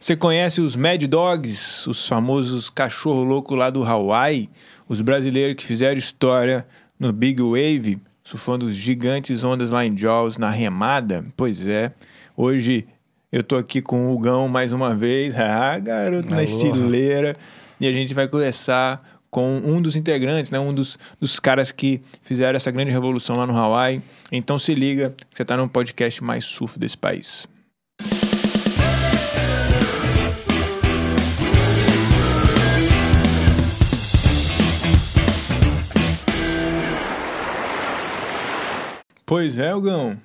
Você conhece os Mad Dogs, os famosos cachorro louco lá do Hawaii? Os brasileiros que fizeram história no Big Wave, surfando os gigantes ondas lá em Jaws na remada? Pois é, hoje eu tô aqui com o Hugão mais uma vez. Ah, garoto na estileira. E a gente vai conversar com um dos integrantes, né? Um dos, dos caras que fizeram essa grande revolução lá no Hawaii. Então se liga, você tá no podcast mais surf desse país. Pois é, Hugão.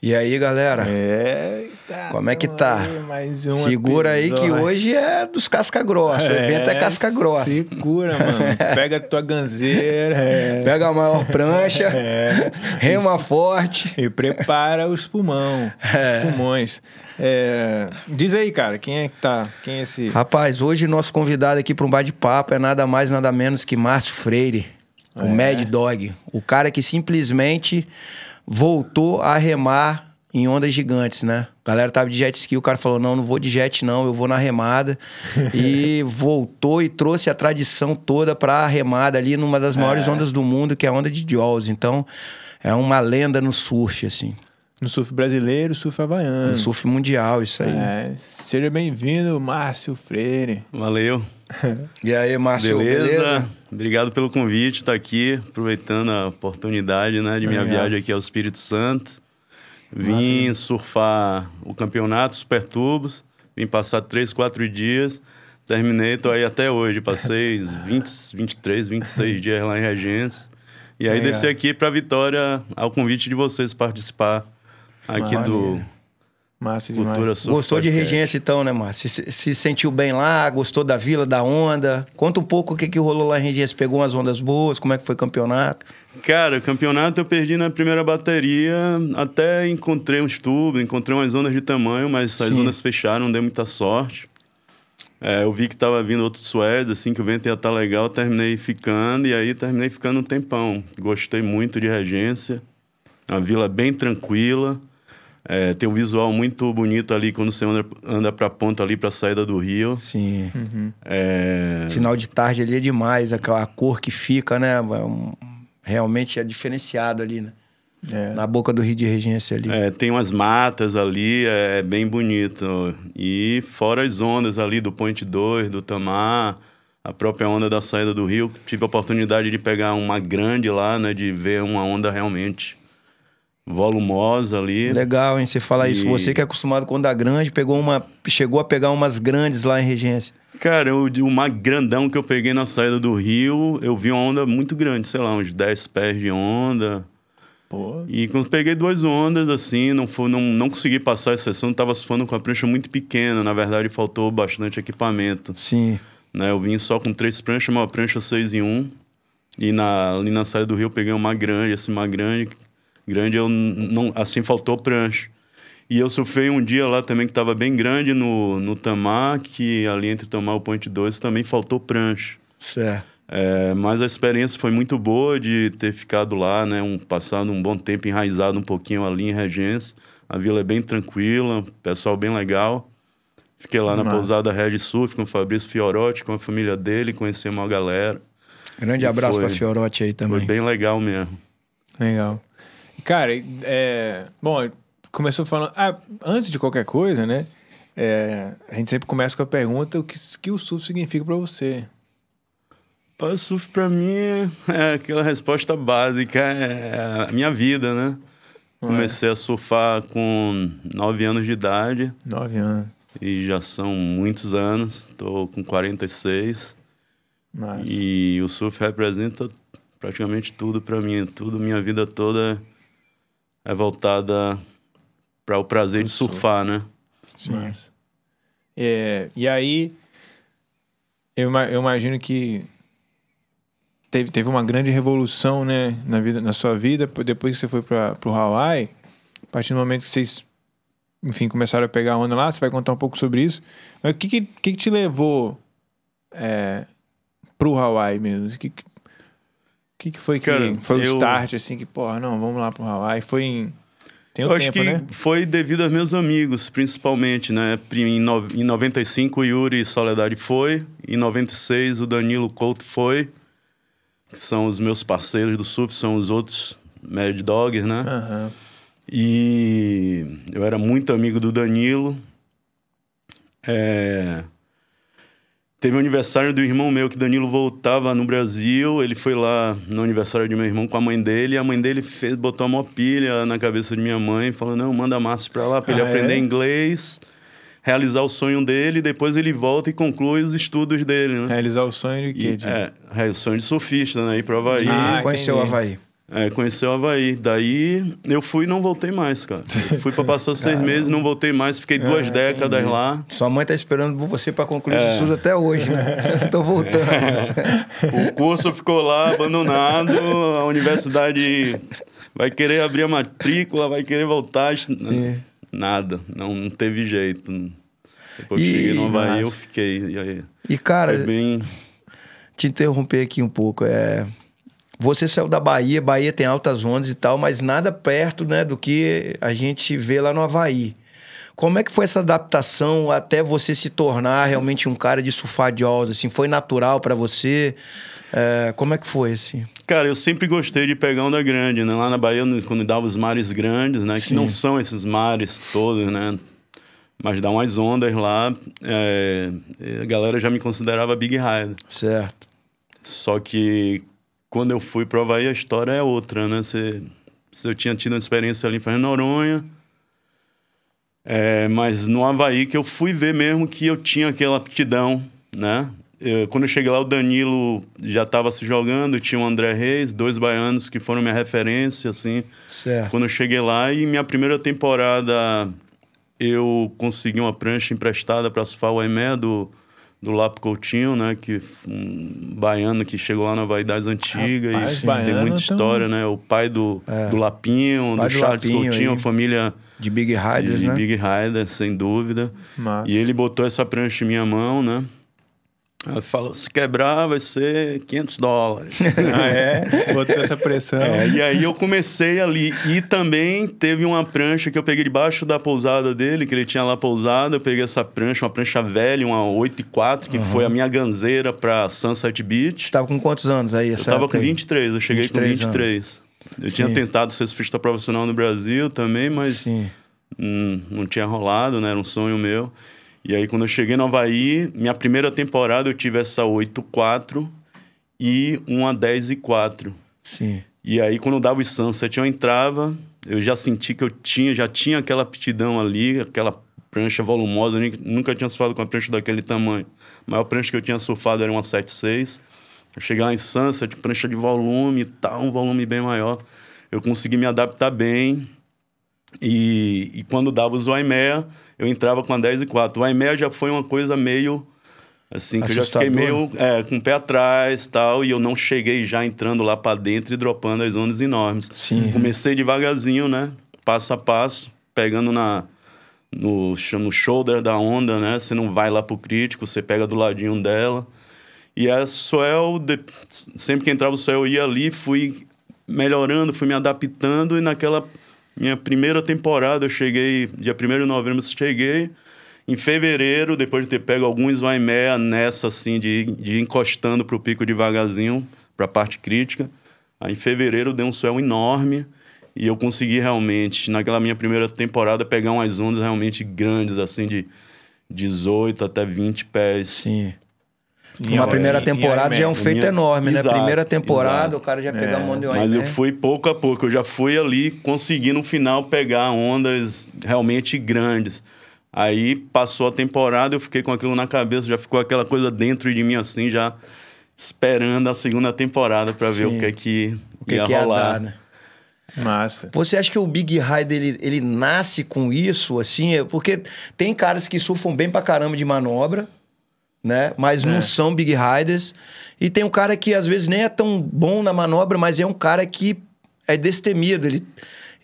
E aí, galera? É. Como é que tá? Mais um Segura aí que episódio. hoje é dos casca grossa. O evento é casca grossa. Segura, mano. Pega a tua ganzeira. é. Pega a maior prancha, É. rema forte. E prepara os pulmão. É. Os pulmões. É, Diz aí, cara, quem é que tá? Quem é esse. Rapaz, hoje nosso convidado aqui para um bate-papo é nada mais, nada menos que Márcio Freire, o É. Mad Dog. O cara que simplesmente voltou a remar em ondas gigantes, né? A galera tava de jet ski, o cara falou: não, não vou de jet, não, eu vou na remada. e voltou e trouxe a tradição toda pra remada ali numa das maiores É. ondas do mundo, que é a onda de Jaws. Então, é uma lenda no surf, assim. No surf brasileiro, surf havaiano. No surf mundial, isso aí. É, seja bem-vindo, Márcio Freire. Valeu. E aí, Márcio, beleza? beleza? Obrigado pelo convite, estar aqui, aproveitando a oportunidade né, de minha Legal. viagem aqui ao Espírito Santo. Vim surfar o campeonato Super Tubos, vim passar três, quatro dias, terminei, tô aí até hoje. Passei uns 20, 23, 26 dias lá em Regência. E aí Legal. desci aqui para Vitória, ao convite de vocês participar aqui do. Massa demais. Cultura Surf Gostou de Podcast. Regência então, né, Márcio? Se, se sentiu bem lá, gostou da vila, da onda? Conta um pouco o que, que rolou lá em Regência. Pegou umas ondas boas, como é que foi o campeonato? Cara, o campeonato eu perdi na primeira bateria, até encontrei uns tubos, encontrei umas ondas de tamanho, mas as Sim. ondas fecharam, não deu muita sorte. É, eu vi que tava vindo outro suede, assim, que o vento ia estar legal, terminei ficando, e aí terminei ficando um tempão. Gostei muito de Regência, a vila bem tranquila, é, tem um visual muito bonito ali quando você anda, anda pra ponta ali, pra saída do rio. Sim. Uhum. É, Final de tarde ali é demais, aquela a cor que fica, né? Um- realmente é diferenciado ali, né? É. Na boca do Rio de Regência ali. É, tem umas matas ali, é bem bonito. E fora as ondas ali do Point 2, do Tamar, a própria onda da saída do rio. Tive a oportunidade de pegar uma grande lá, né? De ver uma onda realmente volumosa ali. Legal, hein? Você falar isso. E- Você que é acostumado com onda grande, pegou uma, chegou a pegar umas grandes lá em Regência. Cara, eu, de uma grandão que eu peguei na saída do rio, eu vi uma onda muito grande, sei lá, uns 10 pés de onda. Pô, E quando peguei duas ondas, assim, não, foi, não, não consegui passar a sessão, tava surfando com a prancha muito pequena. Na verdade, faltou bastante equipamento. Sim. né? Eu vim só com três pranchas, uma prancha 6 em 1. E na, ali na saída do rio eu peguei uma grande, assim, uma grande. Grande, eu não, assim, faltou prancha. E eu surfei um dia lá também que estava bem grande no, no Tamar, que ali entre o Tamar e o Point 2 também faltou prancha. Certo. É, mas a experiência foi muito boa de ter ficado lá, né? Um, passado um bom tempo enraizado um pouquinho ali em Regência. A vila é bem tranquila, pessoal bem legal. Fiquei lá na Massa. pousada Regi Surf com o Fabrício Fiorotti, com a família dele, conheci uma galera. Grande E abraço foi- pra Fiorotti aí também. Foi bem legal mesmo. legal. Cara, é... bom, começou falando. Ah, antes de qualquer coisa, né? é, A gente sempre começa com a pergunta: o que, que o surf significa pra você? O surf pra mim é aquela resposta básica, é a minha vida, né? É? Comecei a surfar com 9 anos de idade. Nove anos. E já são muitos anos, estou com 46. Mas... E o surf representa praticamente tudo para mim. Tudo, minha vida toda é voltada para o prazer de surfar, né? Massa. É, e aí, eu, eu imagino que teve, teve uma grande revolução, né, na, vida, na sua vida, po- depois que você foi para o Hawaii, a partir do momento que vocês, enfim, começaram a pegar onda lá, você vai contar um pouco sobre isso. Mas o que que, que, te levou é, pro Hawaii mesmo? O que, que, que que foi que Cara, foi o eu- start, assim, que, porra, não, vamos lá pro Hawaii? Foi em Tem um Eu acho tempo, que né? foi devido aos meus amigos, principalmente, né? Em, no, em 95 o Yuri Soledade foi, em 96 o Danilo Couto foi, que são os meus parceiros do SUP, são os outros Mad Dogs, né? Aham. E eu era muito amigo do Danilo. É, Teve o aniversário do irmão meu, que Danilo voltava no Brasil. Ele foi lá no aniversário de meu irmão com a mãe dele. E a mãe dele fez, botou uma pilha na cabeça de minha mãe, falando: Não, manda Márcio pra lá pra ele Ah, aprender é? inglês, realizar o sonho dele. Depois ele volta e conclui os estudos dele, né? Realizar o sonho de quê? E, de- é, é, o sonho de surfista, né? Ir pro Havaí. Ah, Conheceu o. Havaí. É, conheceu o Havaí. Daí eu fui e não voltei mais, cara. Fui pra passar seis meses, não voltei mais, fiquei duas Ah, décadas entendi. lá. Sua mãe tá esperando por você pra concluir É. os estudos até hoje, né? Tô voltando. O curso ficou lá abandonado, a universidade vai querer abrir a matrícula, vai querer voltar. Sim. Nada, não, não teve jeito. Depois que E- cheguei no Havaí, eu fiquei. E aí, E, cara, bem. te interromper aqui um pouco. É... Você saiu da Bahia, Bahia tem altas ondas e tal, mas nada perto né, do que a gente vê lá no Havaí. Como é que foi essa adaptação até você se tornar realmente um cara de surfar de? Assim, foi natural pra você? É, como é que foi, assim? Cara, eu sempre gostei de pegar onda grande, né? Lá na Bahia, quando dava os mares grandes, né? Que Sim. não são esses mares todos, né? Mas dá umas ondas lá. é, A galera já me considerava Big Rider. Certo. Só que quando eu fui pro Havaí, a história é outra, né? Você- eu tinha tido uma experiência ali em Fernando Noronha. É, mas no Havaí que eu fui ver mesmo que eu tinha aquela aptidão, né? Eu- quando eu cheguei lá, o Danilo já estava se jogando, tinha o André Reis, dois baianos que foram minha referência, assim. Certo. Quando eu cheguei lá e minha primeira temporada eu consegui uma prancha emprestada para surfar o Aimé do, do Lapo Coutinho, né? Que um baiano que chegou lá na das Antigas Rapaz, e tem muita história, né? O pai do, do Lapinho, É. Do do Charles Lapinho Coutinho, aí. a família De Big Riders, de né? Big Rider, sem dúvida. Massa. E ele botou essa prancha em minha mão, né? Ela falou, se quebrar vai ser 500 dólares. Ah, é? Botou essa pressão. É, e aí eu comecei ali. E também teve uma prancha que eu peguei debaixo da pousada dele, que ele tinha lá pousada. Eu peguei essa prancha, uma prancha velha, uma 8 e 4, que foi a minha ganzeira pra Sunset Beach. Você tava com quantos anos aí? Eu tava com aí? 23, eu cheguei 23 com 23. Eu tinha Sim. tentado ser surfista profissional no Brasil também, mas hum, não tinha rolado, né? Era um sonho meu. E aí, quando eu cheguei no Havaí, minha primeira temporada eu tive essa 8-4 e uma 10 e 4. Sim. E aí, quando eu dava os sunset, eu entrava, eu já senti que eu tinha, já tinha aquela aptidão ali, aquela prancha volumosa. Eu nunca tinha surfado com uma prancha daquele tamanho. A maior prancha que eu tinha surfado era uma 7.6. Eu cheguei lá em sunset, prancha de volume e tal, um volume bem maior. Eu consegui me adaptar bem. E, e quando dava os Waimea, eu entrava com a 10 e 4. O Waimea já foi uma coisa meio... Assim, que eu já fiquei Assustador. meio é, com o pé atrás tal, e eu não cheguei já entrando lá para dentro e dropando as ondas enormes. Sim. Comecei devagarzinho, né? Passo a passo, pegando na, no, no shoulder da onda, né? Você não vai lá pro crítico, você pega do ladinho dela. E a Swell, de- sempre que entrava o Swell, eu ia ali, fui melhorando, fui me adaptando, e naquela minha primeira temporada, eu cheguei, dia 1 de novembro, cheguei. Em fevereiro, depois de ter pego alguns Waimea nessa, assim, de, de ir encostando pro pico devagarzinho, pra parte crítica. Aí em fevereiro deu um swell enorme e eu consegui realmente, naquela minha primeira temporada, pegar umas ondas realmente grandes, assim, de 18 até 20 pés. Sim. Em Uma Havaí- primeira em temporada já é um feito Minha- enorme, né? Exato, Primeira temporada, exato. o cara já pega É, a mão de um Mas eu fui pouco a pouco, eu já fui ali conseguindo no final pegar ondas realmente grandes. Aí passou a temporada, eu fiquei com aquilo na cabeça, já ficou aquela coisa dentro de mim assim, já esperando a segunda temporada para ver o que é que, O que, ia que ia rolar. dar, né? Massa. Você acha que o Big Rider ele, ele nasce com isso, assim? É- Porque tem caras que surfam bem pra caramba de manobra, né? Mas É. não são Big Riders. E tem um cara que às vezes nem é tão bom na manobra, mas é um cara que é destemido. Ele,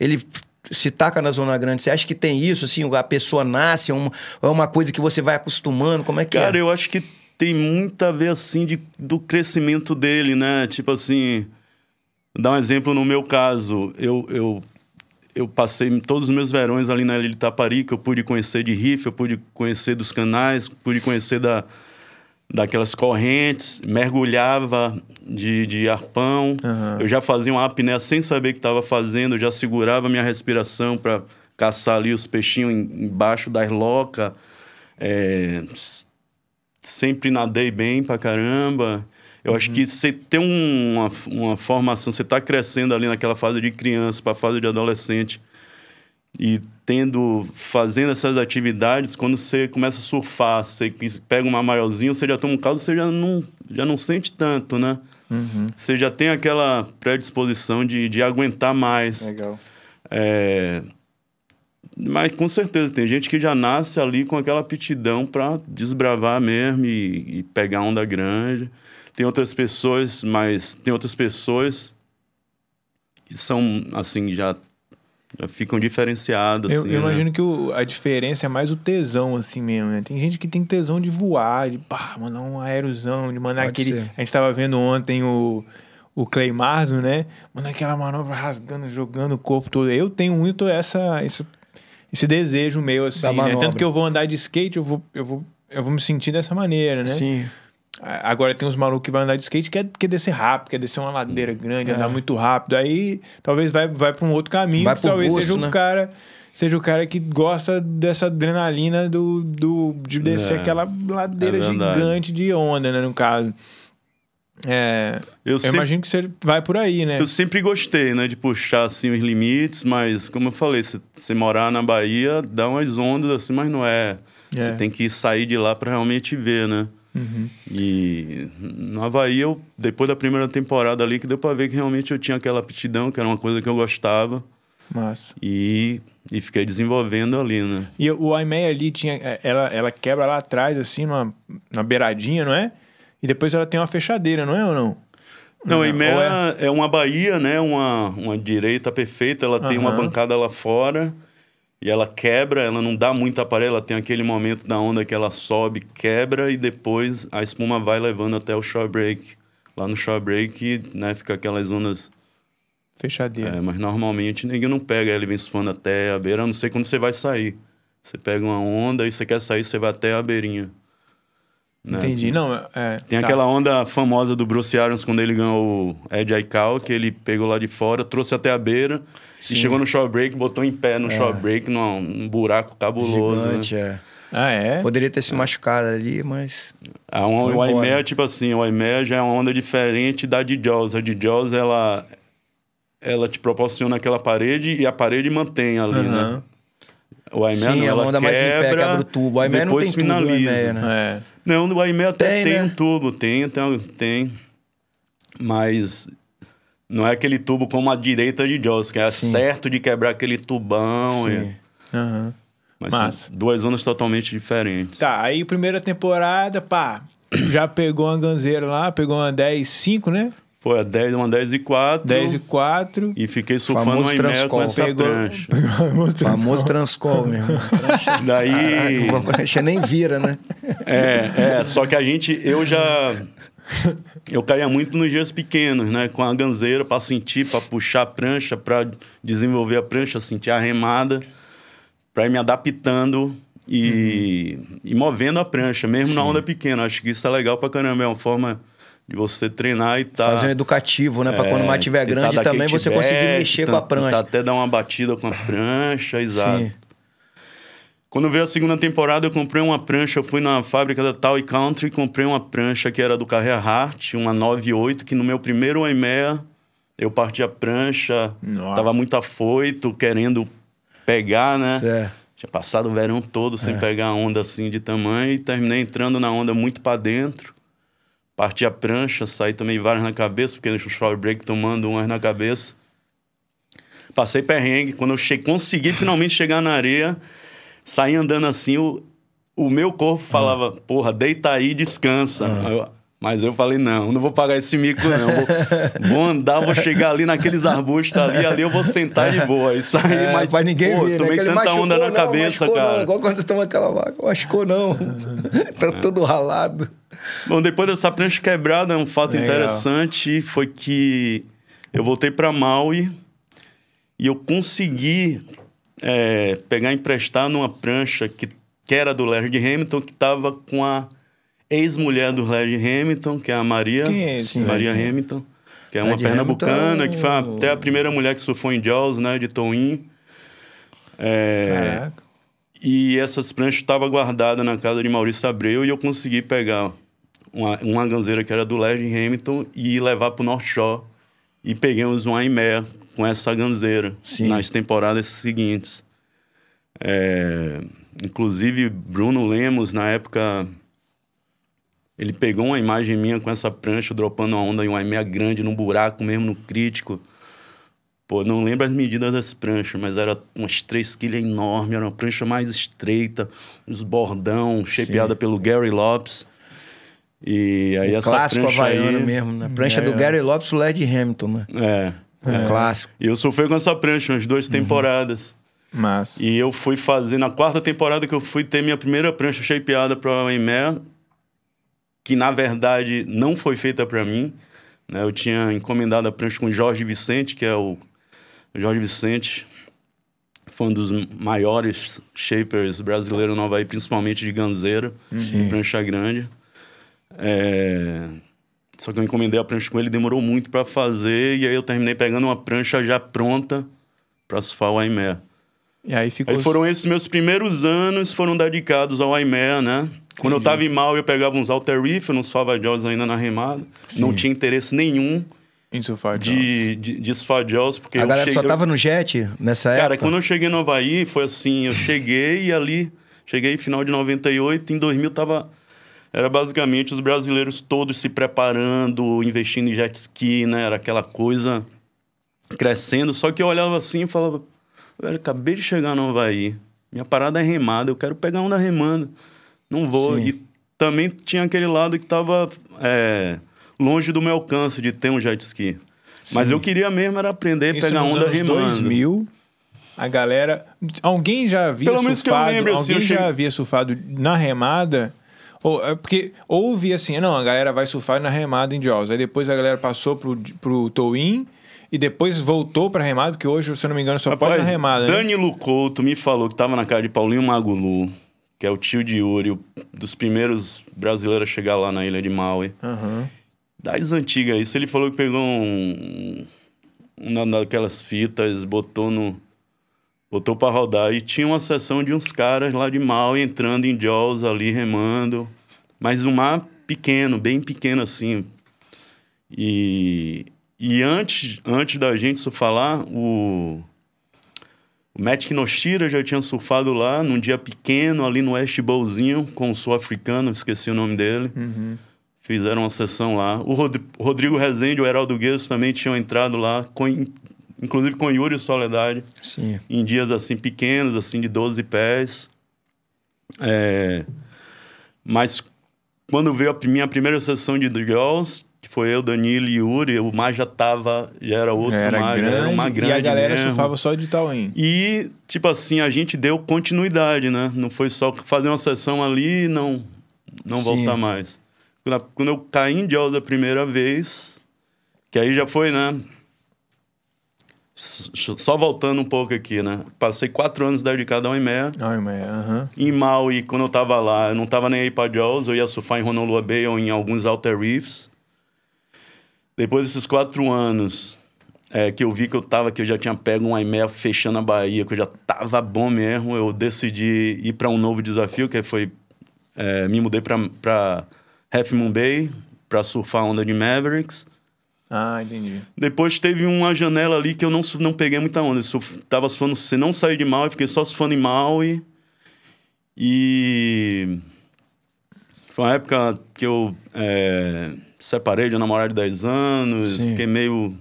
ele se taca na zona grande. Você acha que tem isso, assim? A pessoa nasce, é uma, é uma coisa que você vai acostumando? Como é que Cara, é? eu acho que tem muito a ver, assim, de, do crescimento dele, né? Tipo assim, dar um exemplo no meu caso. Eu, eu, eu passei todos os meus verões ali na Ilha de Taparica, eu pude conhecer de riff, eu pude conhecer dos canais, pude conhecer da, daquelas correntes, mergulhava de, de arpão. Aham. Eu já fazia uma apneia sem saber o que estava fazendo, eu já segurava minha respiração para caçar ali os peixinhos em- embaixo das locas. É, s- sempre nadei bem pra caramba. Eu acho que você ter um- uma, uma formação, você tá crescendo ali naquela fase de criança para fase de adolescente e tendo fazendo essas atividades, quando você começa a surfar, você pega uma maiorzinho, você já toma um caldo, você já não já não sente tanto, né? Uhum. Você já tem aquela predisposição de, de aguentar mais. Legal. É, Mas com certeza tem gente que já nasce ali com aquela aptidão para desbravar mesmo e, e pegar onda grande. Tem outras pessoas, mas tem outras pessoas que são assim já ficam diferenciadas. Eu, assim, eu né? imagino que o- a diferença é mais o tesão, assim mesmo, né? Tem gente que tem tesão de voar, de pá, mandar um aerosão, de mandar Pode aquele. ser. A gente tava vendo ontem o, o Clay Marzo, né? Mandar aquela manobra rasgando, jogando o corpo todo. Eu tenho muito essa, esse, esse desejo meu, assim, né? Tanto que eu vou andar de skate, eu vou, eu vou, eu vou me sentir dessa maneira, né? Sim. Agora tem uns malucos que vão andar de skate que quer, quer descer rápido, quer descer uma ladeira grande, É. andar muito rápido. Aí talvez vai, vai para um outro caminho, Vai que talvez gosto, seja o né? cara. Seja o cara que gosta dessa adrenalina do, do, de descer É, aquela ladeira é gigante de onda, né? No caso. É, Eu eu sempre- imagino que você vai por aí, né? Eu sempre gostei, né, de puxar assim os limites, mas como eu falei, se você morar na Bahia, dá umas ondas assim, mas não é. É. Você tem que sair de lá para realmente ver, né? Uhum. E no Havaí, eu, depois da primeira temporada ali, que deu para ver que realmente eu tinha aquela aptidão, que era uma coisa que eu gostava, Massa. e, e fiquei desenvolvendo ali, né? E o Aimee ali tinha. é, Ela, ela quebra lá atrás, assim, numa, na beiradinha, não é? E depois ela tem uma fechadeira, não é ou não? Não, Ou a Imea é- é... uma Bahia, né? Uma, uma direita perfeita. Ela tem uma bancada lá fora e ela quebra. Ela não dá muita aparelho. Ela tem aquele momento da onda que ela sobe, quebra e depois a espuma vai levando até o shore break. Lá no shore break, né? Fica aquelas ondas. Fechadeira. é, mas normalmente ninguém não pega ela e vem surfando até a beira. A não ser quando você vai sair. Você pega uma onda e você quer sair, você vai até a beirinha. né? Entendi. Não, é. Tem tá. aquela onda famosa do Bruce Arians quando ele ganhou o Ed Aikau, que ele pegou lá de fora, trouxe até a beira e chegou no shore break, botou em pé no shore break, num, num buraco cabuloso. Gigante, né? é. Ah, é? Poderia ter se machucado ali, mas. A on- Foi o Aimea, embora. tipo assim, o Aimea já é uma onda diferente da de Jaws. A de Jaws, ela, ela te proporciona aquela parede e a parede mantém ali, né? O Aimea Sim, não, é ela onda mais em pé, quebra, o tubo. O Aimea não tem tubo, finaliza. Aimea, né? É. Não, o Aimea até Tem, tem, né? um tubo, tem, tem, tem. Mas não é aquele tubo como a direita de Jaws, que é Sim. certo de quebrar aquele tubão. Sim. e- Aham. mas Massa. são duas zonas totalmente diferentes. Tá, aí primeira temporada, pá, já pegou uma ganzeira lá, pegou uma 10,5, né? Foi a 10, uma 10 e 4. 10 e 4. E fiquei surfando Famoso uma Aimea com essa Pegou, prancha. pegou Famoso Transcol mesmo. Daí. Caraca, a prancha nem vira, né? É, é, só que a gente, eu já. Eu caía muito nos dias pequenos, né? Com a ganzeira para sentir, para puxar a prancha, para desenvolver a prancha, sentir a remada, para ir me adaptando e, e movendo a prancha, mesmo na onda pequena. Acho que isso é legal pra caramba, é uma forma de você treinar e tá. Fazer um educativo, né? Pra quando o mar estiver tentar grande também você conseguir mexer com a tentar prancha. até dar uma batida com a prancha, exato. Sim. Quando veio a segunda temporada, eu comprei uma prancha. Eu fui na fábrica da Toy Country e comprei uma prancha que era do Carrera Hart, uma 98, que no meu primeiro Aimea eu parti a prancha, Nossa. tava muito afoito, querendo pegar, né? Certo. Tinha passado o verão todo É. sem pegar a onda assim de tamanho e terminei entrando na onda muito para dentro. Parti a prancha, saí também várias na cabeça, porque no short break tomando umas na cabeça. Passei perrengue. Quando eu che consegui finalmente chegar na areia, saí andando assim, o, o meu corpo falava, porra, deita aí e descansa. Aí eu- mas eu falei, não, não vou pagar esse mico, não. Vou, vou andar, vou chegar ali naqueles arbustos ali, ali eu vou sentar de boa. Isso aí, É, mas pra ninguém pô, ver, né? tomei ele tanta machucou, onda na não, cabeça, machucou cara. Não, igual quando você toma aquela vaca, machucou não. tá todo ralado. Bom, depois dessa prancha quebrada, um fato Legal. interessante foi que eu voltei para Maui E eu consegui é, pegar emprestar numa prancha que, que era do Larry Hamilton, que estava com a ex-mulher do Larry Hamilton, que é a Maria, Quem é esse Maria Hamilton, que é uma pernambucana, Hamilton que foi até a primeira mulher que surfou em Jaws, né, de Toin. É, Caraca. e essas pranchas estavam guardadas na casa de Maurício Abreu e eu consegui pegar uma, uma ganzeira que era do Larry Hamilton e levar para o North Shore. E peguei uns Waimea com essa ganzeira Sim. nas temporadas seguintes. É, inclusive, Bruno Lemos, na época, ele pegou uma imagem minha com essa prancha, dropando uma onda em uma Waimea grande, num buraco mesmo, no crítico. Pô, não lembro as medidas das pranchas, mas era umas 3 kg enorme, era uma prancha mais estreita, uns bordão, shapeada pelo Gary Lopes. E aí o essa clássico prancha havaiano aí, mesmo, né? Prancha É, do é. Gary Lopes e o Led Hamilton, né? É. Um clássico. E eu sofri com essa prancha umas duas temporadas. Mas. E eu fui fazer, na quarta temporada que eu fui ter minha primeira prancha shapeada para o AME, que na verdade não foi feita para mim. Né? Eu tinha encomendado a prancha com Jorge Vicente, que é o Jorge Vicente, foi um dos maiores shapers brasileiros no Havaí, principalmente de ganzeira, de prancha grande. É, Só que eu encomendei a prancha com ele, demorou muito para fazer, e aí eu terminei pegando uma prancha já pronta para surfar o Aimé. E aí ficou. Aí foram esses meus primeiros anos, foram dedicados ao Aimé, né? Quando eu tava em mal, eu pegava uns alter reef, uns fava jaws ainda na remada. Não tinha interesse nenhum em surfar Jaws. de, de, de surfar jaws, porque a eu galera cheguei... só tava no jet nessa Cara, época? quando eu cheguei no Havaí, foi assim, eu cheguei e ali, cheguei final de 98, em 2000 tava, era basicamente os brasileiros todos se preparando, investindo em jet ski, né, era aquela coisa crescendo, só que eu olhava assim e falava, velho, acabei de chegar no Havaí, minha parada é remada, eu quero pegar onda remando, não vou, Sim. e também tinha aquele lado que tava é, longe do meu alcance de ter um jet ski. Mas eu queria mesmo era aprender a pegar onda anos remando. 2000, a galera... Alguém já havia Pelo menos que eu surfado... lembre, assim, alguém eu já cheguei- havia surfado na remada... Ou, é porque houve assim, não, a galera vai surfar na remada em Jaws. Aí depois a galera passou pro, pro tow-in e depois voltou pra remada, porque hoje, se eu não me engano, só pode na remada, né? Danilo Couto me falou que tava na casa de Paulinho Magulu, que é o tio de Yuri, dos primeiros brasileiros a chegar lá na ilha de Maui. Aham. Das antigas, isso ele falou que pegou um, uma daquelas fitas, botou no. Botou pra rodar. E tinha uma sessão de uns caras lá de Maui entrando em Jaws ali, remando. Mas um mar pequeno, bem pequeno assim. E, e antes, antes da gente surfar o, o Matt Kinoshira já tinha surfado lá num dia pequeno, ali no West Bowlzinho, com o sul-africano, esqueci o nome dele. Fizeram uma sessão lá. O Rod- Rodrigo Rezende e o Heraldo Guedes também tinham entrado lá, com, inclusive com Yuri Soledade, Sim. em dias assim pequenos, assim de 12 pés. É, mas quando veio a minha primeira sessão de Jaws, que foi eu, Danilo e Yuri, o mar já tava, já era outro era mar, já grande, era uma grande e a galera mesmo. surfava só de tow-in. E, tipo assim, a gente deu continuidade, né? Não foi só fazer uma sessão ali e não, não Sim. voltar mais. Quando, quando eu caí em Jaws a primeira vez, que aí já foi, né? Só voltando um pouco aqui, né? Passei quatro anos dedicado ao IMEA. Ai, mas, aham. Em Maui, quando eu tava lá, eu não tava nem aí pra Jaws, eu ia surfar em Honolulu Bay ou em alguns Outer Reefs. Depois desses quatro anos, é, que eu vi que eu tava, que eu já tinha pego um IMEA fechando a Bahia, que eu já tava bom mesmo, eu decidi ir para um novo desafio, que foi... é, me mudei pra, pra Half Moon Bay, pra surfar a onda de Mavericks. Ah, entendi. Depois teve uma janela ali que eu não, não peguei muita onda. Eu tava surfando, você não saí de Maui, fiquei só surfando em Maui. E foi uma época que eu é, separei de uma namorada de 10 anos, Sim. fiquei meio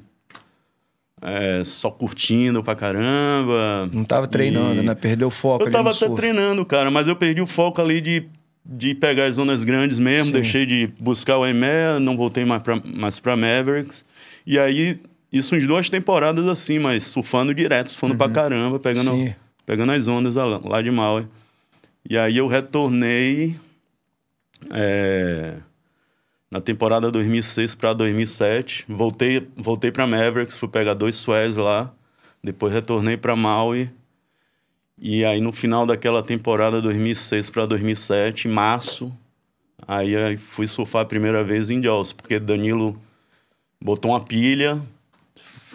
é, só curtindo pra caramba. Não tava treinando, E- né? Perdeu o foco eu ali tava no até surf. treinando, cara, mas eu perdi o foco ali de, de pegar as zonas grandes mesmo, Sim. deixei de buscar o EME, não voltei mais pra, mais pra Mavericks. E aí, isso uns duas temporadas assim, mas surfando direto, surfando pra caramba, pegando, Sim. pegando as ondas lá, de Maui. E aí eu retornei é, na temporada 2006 para 2007. Voltei, voltei para Mavericks, fui pegar dois sweats lá. Depois retornei para Maui. E aí no final daquela temporada 2006 para 2007, em março, aí, aí fui surfar a primeira vez em Jaws, porque Danilo botou uma pilha,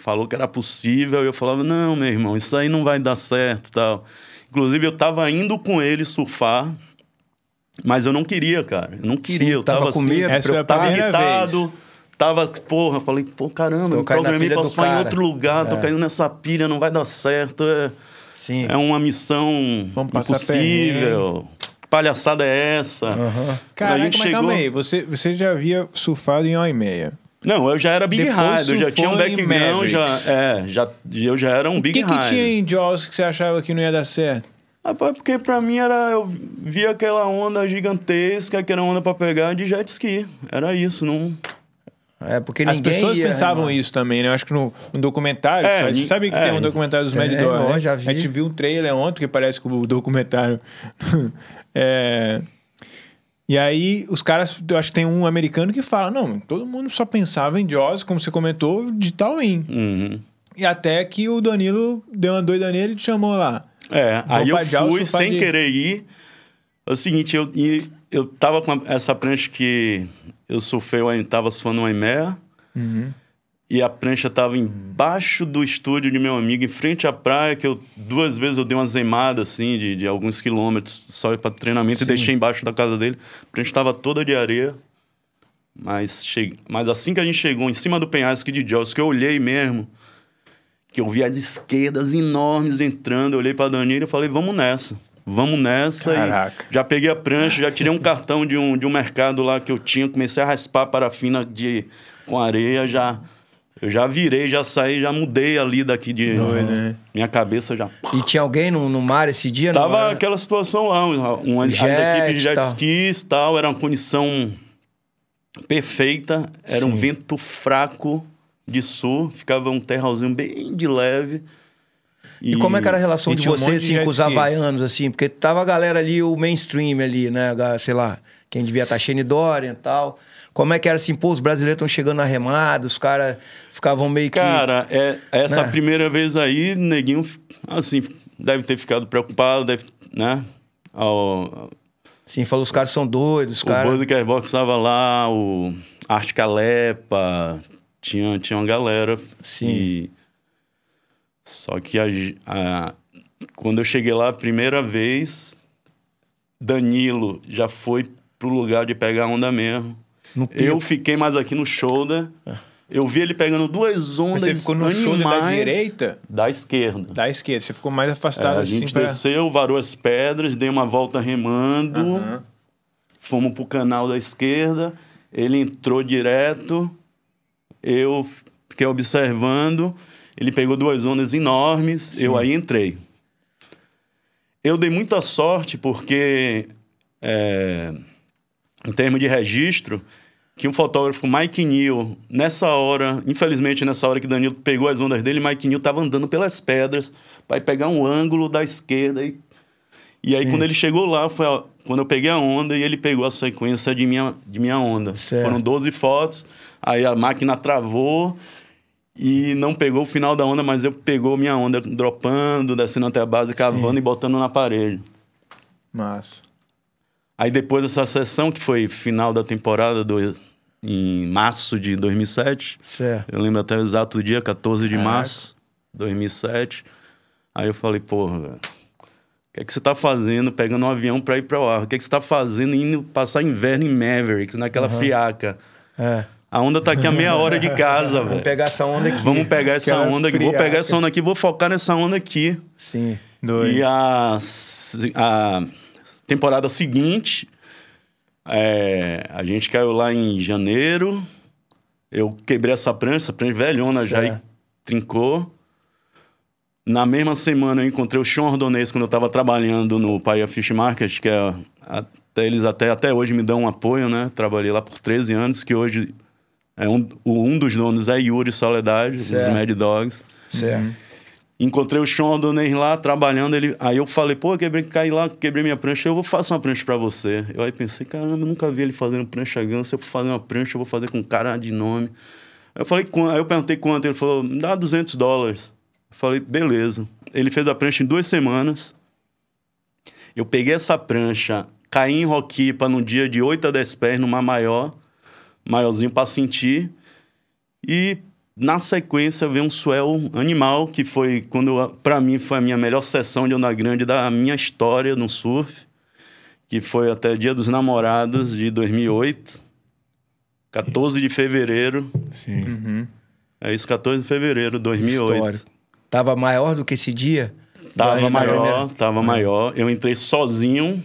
falou que era possível, e eu falava: "Não, meu irmão, isso aí não vai dar certo", tal. Inclusive eu tava indo com ele surfar, mas eu não queria, cara. Eu não queria, Sim, eu tava tava, com assim, medo, a tava primeira irritado. vez. Tava, porra, falei, pô, caramba, Tô me programei pra surfar em outro lugar, tô É. caindo nessa pilha, não vai dar certo. É, Sim. é uma missão impossível. Que palhaçada é essa? A Caraca, gente mas calma chegou- aí. Você, você já havia surfado em hora e meia. Não, eu já era Big Depois Rider, eu já tinha um background, já, é, já, eu já era um O Big que, que Rider. tinha em Jaws que você achava que não ia dar certo? Rapaz, porque pra mim era. Eu via aquela onda gigantesca, que era onda pra pegar de jet ski. Era isso, não. É porque As pessoas ia, pensavam né, isso também, né? Eu acho que no, no documentário, É, sabe? sabe que é, tem um documentário dos Mad Dog, ó, né? já vi. A gente viu um trailer ontem, que parece que o documentário... é... E aí, os caras, eu acho que tem um americano que fala, não, todo mundo só pensava em Jaws, como você comentou, de tal in. Uhum. E até que o Danilo deu uma doida nele e te chamou lá. É, aí eu Jaws fui sem de- querer ir. É o seguinte, eu, eu tava com essa prancha que eu surfei, eu tava surfando uma Emea. Uhum. E a prancha tava embaixo do estúdio de meu amigo, em frente à praia, que eu duas vezes eu dei uma zemada, assim, de, de alguns quilômetros, só para treinamento, Sim. e deixei embaixo da casa dele. A prancha tava toda de areia. Mas, che... mas assim que a gente chegou em cima do penhasco de Jaws, que eu olhei mesmo, que eu vi as esquerdas enormes entrando, eu olhei pra Danilo e falei, vamos nessa. Vamos nessa. Caraca. E já peguei a prancha, já tirei um cartão de um, de um mercado lá que eu tinha, comecei a raspar a parafina de, com areia, já... Eu já virei, já saí, já mudei ali daqui de... Doido, né? Minha cabeça já... E tinha alguém no, no mar esse dia? não Tava aquela situação lá, uma, uma, as Jet equipes de jet tal. skis e tal, era uma condição perfeita, era um Sim. vento fraco de sul, ficava um terralzinho bem de leve. E como é que era a relação e de tinha um assim, com os havaianos, assim? Porque tava a galera ali, o mainstream ali, né? Sei lá, quem devia estar Shane Dorian e tal. Como é que era assim, pô, os brasileiros estão chegando na remada, os caras ficavam meio que... Cara, é, essa Né? primeira vez aí, neguinho, assim, deve ter ficado preocupado, deve, né? O, Assim, falou, os caras são doidos, os o caras... Buzz Box estava lá, o Arte Calepa, tinha, tinha uma galera. Sim. E... Só que a, a- quando eu cheguei lá a primeira vez, Danilo já foi pro lugar de pegar a onda mesmo. Eu fiquei mais aqui no shoulder. Eu vi ele pegando duas ondas Mas você ficou no shoulder da direita? Da esquerda. Da esquerda. Você ficou mais É, afastado a assim gente pra... desceu, varou as pedras, dei uma volta remando, Aham. fomos pro canal da esquerda, ele entrou direto, eu fiquei observando, ele pegou duas ondas enormes, eu aí entrei. Eu dei muita sorte porque, é, em termos de registro, que um fotógrafo, Mike Neal, nessa hora, infelizmente nessa hora que Danilo pegou as ondas dele, Mike Neal estava andando pelas pedras para pegar um ângulo da esquerda. E, e aí, Sim. quando ele chegou lá, foi a- quando eu peguei a onda e ele pegou a sequência de minha, de minha onda. Certo. Foram 12 fotos, aí a máquina travou e não pegou o final da onda, mas eu pegou minha onda dropando, descendo até a base, cavando e botando na parede. Massa. Aí depois dessa sessão, que foi final da temporada, do, em março de 2007, Certo. eu lembro até o exato dia, 14 de Caraca. março de 2007. Aí eu falei, porra, velho, o que é que você tá fazendo pegando um avião pra ir pra ar? O que é que você tá fazendo indo passar inverno em Mavericks, naquela friaca? É. A onda tá aqui a meia hora de casa, Vamos velho. pegar essa onda aqui. Vamos pegar essa onda aqui. Vou pegar essa onda aqui, vou focar nessa onda aqui. Sim. Doido. E a, a temporada seguinte, é, a gente caiu lá em janeiro. Eu quebrei essa prancha, essa prancha velhona já e Certo. trincou. Na mesma semana eu encontrei o Sean Ordonez quando eu estava trabalhando no Paia Fish Market, que é até eles até, até hoje me dão um apoio, né? Trabalhei lá por 13 anos, que hoje é um, um dos donos é Yuri Soledade, dos Certo. Mad Dogs. Certo. Encontrei o Sean Ordonez lá, trabalhando, ele... aí eu falei, pô, eu quebrei, caí lá, quebrei minha prancha, eu vou fazer uma prancha pra você. Eu aí pensei, caramba, eu nunca vi ele fazendo prancha ganso, se eu for fazer uma prancha, eu vou fazer com cara de nome. Aí eu falei, aí eu perguntei quanto, ele falou, me dá 200 dólares. Falei, beleza. Ele fez a prancha em duas semanas. Eu peguei essa prancha, caí em Roquipa num dia de 8 a 10 pés, numa maior, maiorzinho para sentir. E na sequência veio um swell animal, que foi quando, para mim, foi a minha melhor sessão de onda grande da minha história no surf, que foi até Dia dos Namorados de 2008, 14 de fevereiro. Sim. Uhum. É isso, 14 de fevereiro de 2008. História. Tava maior do que esse dia? Tava maior, primeira- tava maior. Eu entrei sozinho.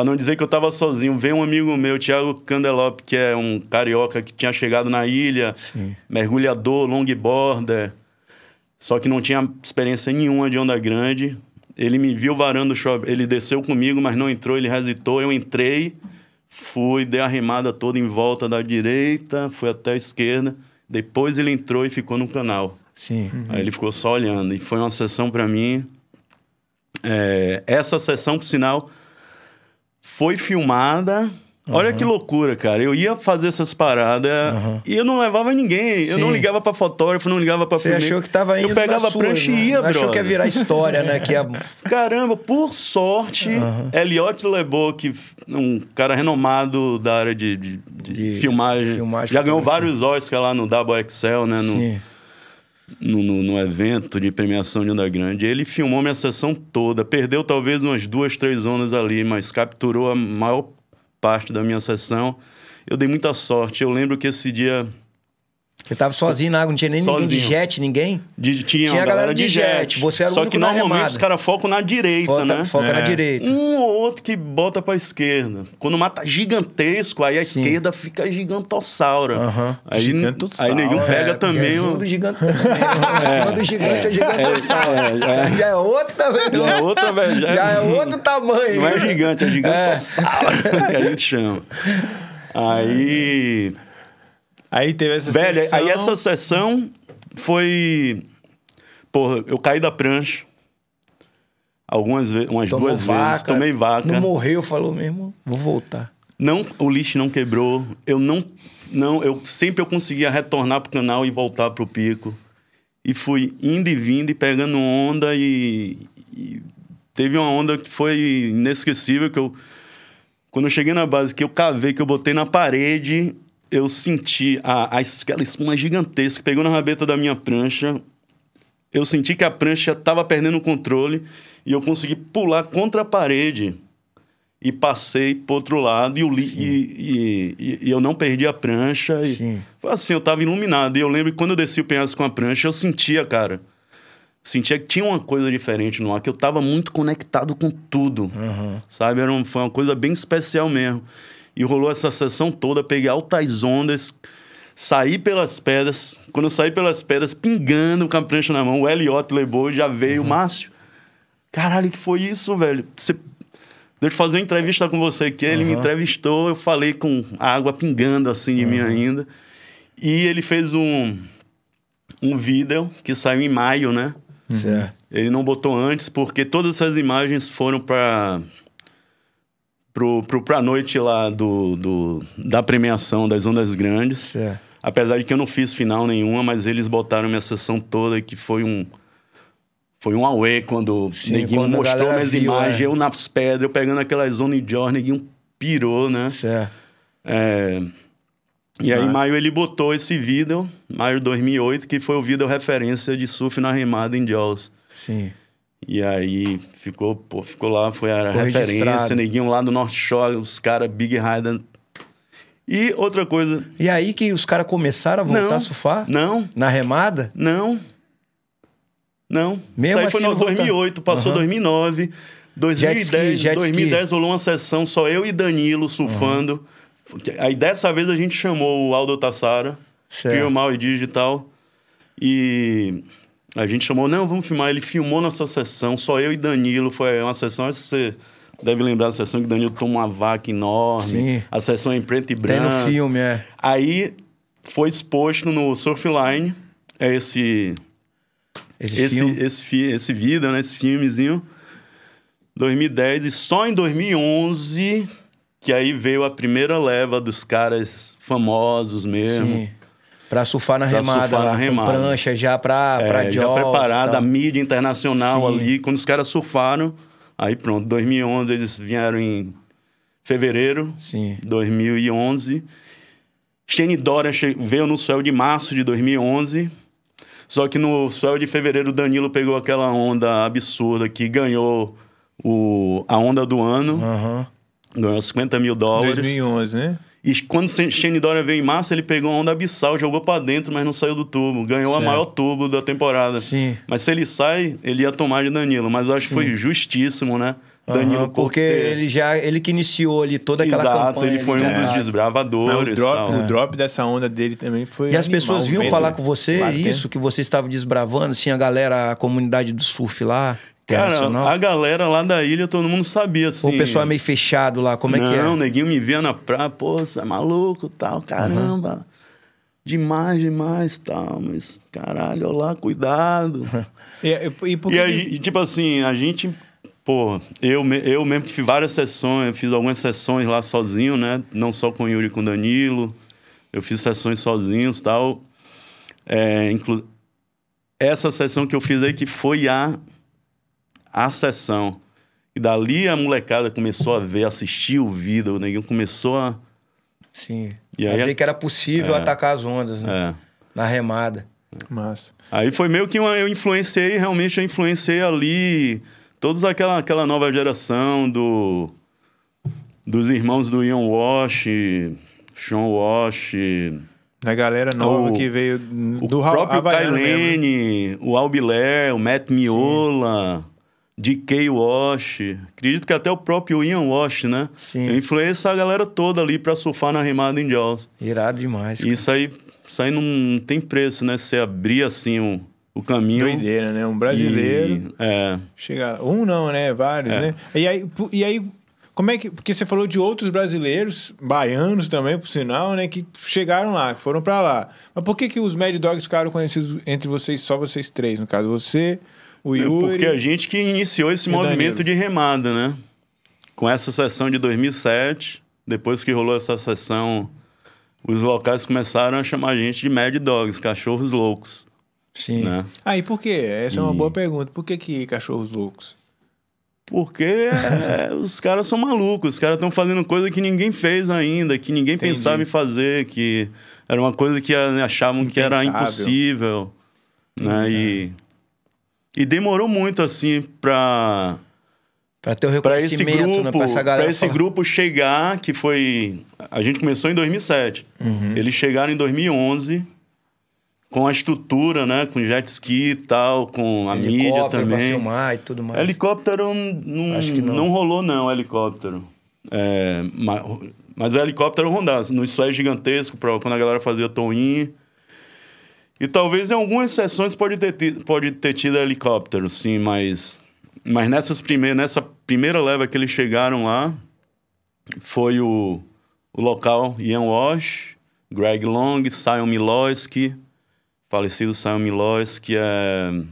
Pra não dizer que eu tava sozinho, veio um amigo meu, Thiago Candelope, que é um carioca que tinha chegado na ilha, Sim. mergulhador, longboarder, só que não tinha experiência nenhuma de onda grande. Ele me viu varando o shopping, ele desceu comigo, mas não entrou, ele hesitou, eu entrei, fui, dei a remada toda em volta da direita, fui até a esquerda, depois ele entrou e ficou no canal. Sim. Aí ele ficou só olhando. E foi uma sessão para mim. é, essa sessão, por sinal, foi filmada. Olha que loucura, cara. Eu ia fazer essas paradas e eu não levava ninguém. Eu não Sim. ligava pra fotógrafo, não ligava pra Você filme. achou que tava indo Eu pegava a prancha né? e ia, Achou brother. que ia virar história, né? Que ia... Caramba, por sorte, Elliot Lebo, que um cara renomado da área de, de- de De filmagem, filmagem, já ganhou vários Oscars lá no Double Excel, né? No, Sim. No, no- no evento de premiação de onda grande. Ele filmou minha sessão toda. Perdeu talvez umas duas, três ondas ali, mas capturou a maior parte da minha sessão. Eu dei muita sorte. Eu lembro que esse dia Você tava sozinho na água, não tinha nem ninguém de Sozinho. jet, ninguém? de- tinha, Tinha a galera de jet, você era o Só único que na normalmente remada. os caras focam na direita, Foca, né? foca na É. direita. Um ou outro que bota pra esquerda. Quando o mar tá gigantesco, aí a Sim. esquerda fica gigantossaura. Aham. Aí, Gigantossauro, aí nenhum pega É, também. acima o- do gigante. Acima do gigante é gigantossauro. é, Já é outra, velho. é outra, velho. Já é outro tamanho. Não é gigante, é gigantossauro que a gente chama. Aí. Aí teve essa Velho, sessão. aí essa sessão foi. Porra, eu caí da prancha. Algumas vezes, umas Tomou duas vezes. vaca. Tomei vaca. Não morreu, falou mesmo, vou voltar. Não, o lixo não quebrou. Eu não, não, eu sempre eu conseguia retornar pro canal e voltar pro pico. E fui indo e vindo e pegando onda e, e teve uma onda que foi inesquecível que eu quando eu cheguei na base que eu cavei, que eu botei na parede, eu senti a, a aquela espuma gigantesca que pegou na rabeta da minha prancha. Eu senti que a prancha estava perdendo o controle e eu consegui pular contra a parede e passei pro outro lado e, li- e, e- e- eu não perdi a prancha. E Sim. Foi assim, eu tava iluminado. E eu lembro que quando eu desci o penhasco com a prancha, eu sentia, cara. Sentia que tinha uma coisa diferente no ar, que eu tava muito conectado com tudo. Sabe? Era foi uma coisa bem especial mesmo. E rolou essa sessão toda, peguei altas ondas, saí pelas pedras. Quando eu saí pelas pedras, pingando com a prancha na mão, o Elliot levou, já veio, Márcio. Caralho, que foi isso, velho? Você Deixa eu fazer uma entrevista com você aqui. Ele me entrevistou, eu falei com a água pingando assim de mim ainda. E ele fez um, um vídeo que saiu em maio, né? Certo. Ele não botou antes, porque todas essas imagens foram para pro, pro, pra noite lá do, do, da premiação das Ondas Grandes. Certo. Apesar de que eu não fiz final nenhuma, mas eles botaram minha sessão toda, que foi um. Foi um away quando o Sim, Neguinho quando mostrou minhas viu, imagens, é. eu nas pedras, eu pegando aquelas zona de Jordan, Neguinho pirou, né? Certo. É, E aí, em maio, ele botou esse vídeo, maio de 2008, que foi o vídeo referência de surf na remada em Jaws. Sim. E aí ficou, pô, ficou lá, foi a Ficou referência, registrado. neguinho lá do North Shore, os caras Big Rider. E outra coisa, E aí que os caras começaram a voltar Não. a surfar? não, Na remada? não, não. Mesmo Isso aí assim foi no não voltou? 2008, passou Aham. 2009, 2010, Jet ski, jet 2010 rolou uma sessão só eu e Danilo surfando. Aí dessa vez a gente chamou o Aldo Tassara, Certo. filmar e digital. E a gente chamou, não, vamos filmar. Ele filmou nossa sessão, só eu e Danilo. Foi uma sessão, acho que você deve lembrar da sessão que Danilo toma uma vaca enorme. Sim. A sessão em preto e Tem branco. no filme, é. Aí foi exposto no Surfline, é esse Esse, esse, filme. esse, fi- esse vídeo, né? Esse filmezinho. 2010. E só em 2011 que aí veio a primeira leva dos caras famosos mesmo. Sim. Pra surfar na Pra remada, surfar na remada. com prancha já pra, pra É, já Jaws e preparada, a mídia internacional Sim. ali. Quando os caras surfaram, aí pronto, 2011 eles vieram em fevereiro, Sim. 2011. Shane che- veio no swell de março de 2011. Só que no swell de fevereiro, o Danilo pegou aquela onda absurda que ganhou o, a onda do ano. Aham. Ganhou 50 mil dólares. 2011, né? E quando Shane Dorian veio em março, ele pegou a onda abissal, jogou pra dentro, mas não saiu do tubo. Ganhou Certo. a maior tubo da temporada. Sim. Mas se ele sai, ele ia tomar de Danilo. Mas eu acho que foi justíssimo, né? Danilo por porque ter- ele já ele que iniciou ali toda aquela Exato, campanha. ele foi ali, um né? dos Mas o desbravadores. drop, tal. o drop dessa onda dele também foi. E as animal, pessoas vinham vento falar com você batendo. isso, que você estava desbravando, assim, a galera, a comunidade do surf lá, Cara, a galera lá da ilha, todo mundo sabia, assim. Ou o pessoal é meio fechado lá, como é que é? Não, neguinho me via na praia, pô, você é maluco, tal, caramba. Demais, demais, tal, mas caralho, olha lá, cuidado. E, e, e por E aí, tipo assim, a gente, pô, eu, eu mesmo que fiz várias sessões, eu fiz algumas sessões lá sozinho, né? Não só com o Yuri e com o Danilo. Eu fiz sessões sozinhos e tal. É, inclu... Essa sessão que eu fiz aí que foi a, a sessão. E dali a molecada começou a ver, assistir o vídeo, o neguinho começou a. Sim. E aí- ver que era possível atacar as ondas, né? É. Na remada. Massa. Aí foi meio que uma, eu influenciei, realmente eu influenciei ali todos aquela, aquela nova geração do dos irmãos do Ian Walsh, Sean Walsh, Da galera nova O- que veio o do Ra- próprio mesmo, né? Kailene, o Albiler, o Matt Miola, DK Walsh, acredito que até o próprio Ian Walsh, né? Sim. Eu influenciei essa galera toda ali pra surfar na remada em Jaws. Irado demais. E Isso aí, isso aí não tem preço, né? Você abrir assim o, o caminho. Doideira, né? Um brasileiro. E, é, Chega... Um não, né? Vários, É. né? E aí, e aí, como é que. Porque você falou de outros brasileiros, baianos também, por sinal, né? Que chegaram lá, que foram pra lá. Mas por que, que os Mad Dogs ficaram conhecidos entre vocês, só vocês três? No caso, você, o É Yuri. porque a gente que iniciou esse E o movimento Danilo. de remada, né? Com essa sessão de 2007, depois que rolou essa sessão, os locais começaram a chamar a gente de Mad Dogs, cachorros loucos, Sim. né? Ah, e por quê? Essa é uma E- boa pergunta. Por que, que cachorros loucos? Porque é, os caras são malucos, os caras estão fazendo coisa que ninguém fez ainda, que ninguém Entendi. pensava em fazer, que era uma coisa que achavam que era Impensável. impossível, né? E, e demorou muito, assim, pra... Pra ter o para esse reconhecimento, grupo, né? Pra essa galera pra esse falar. grupo chegar, que foi, a gente começou em 2007. Uhum. Eles chegaram em 2011 com a estrutura, né, com jet ski e tal, com a mídia Helicóptero pra também. filmar e tudo mais. Helicóptero não, Acho que não. não rolou não, helicóptero. É, mas, mas o helicóptero rondava, no isso é gigantesco, pra, quando a galera fazia toinho. E talvez em algumas sessões pode ter, ti- pode ter tido helicóptero, sim, mas, mas nessas primeiras, nessa primeira leva que eles chegaram lá, foi o, o local Ian Walsh, Greg Long, Sion Miloski, falecido Sion Miloski, é,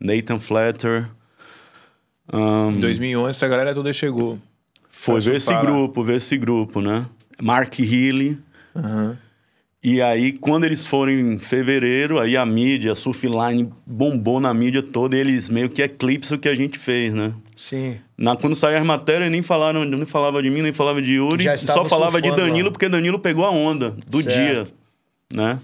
Nathan Flatter. ahn, Em 2011, essa galera toda chegou. foi ver esse grupo, ver esse grupo, né? Mark Healy. Aham. E aí, quando eles foram em fevereiro, aí a mídia, a Surfline bombou na mídia toda e eles meio que eclipsam o que a gente fez, né? Sim. Na, quando saiu as matérias, nem falaram, nem falava de mim, nem falava de Yuri, só falava de Danilo, lá. porque Danilo pegou a onda do Certo. dia, né?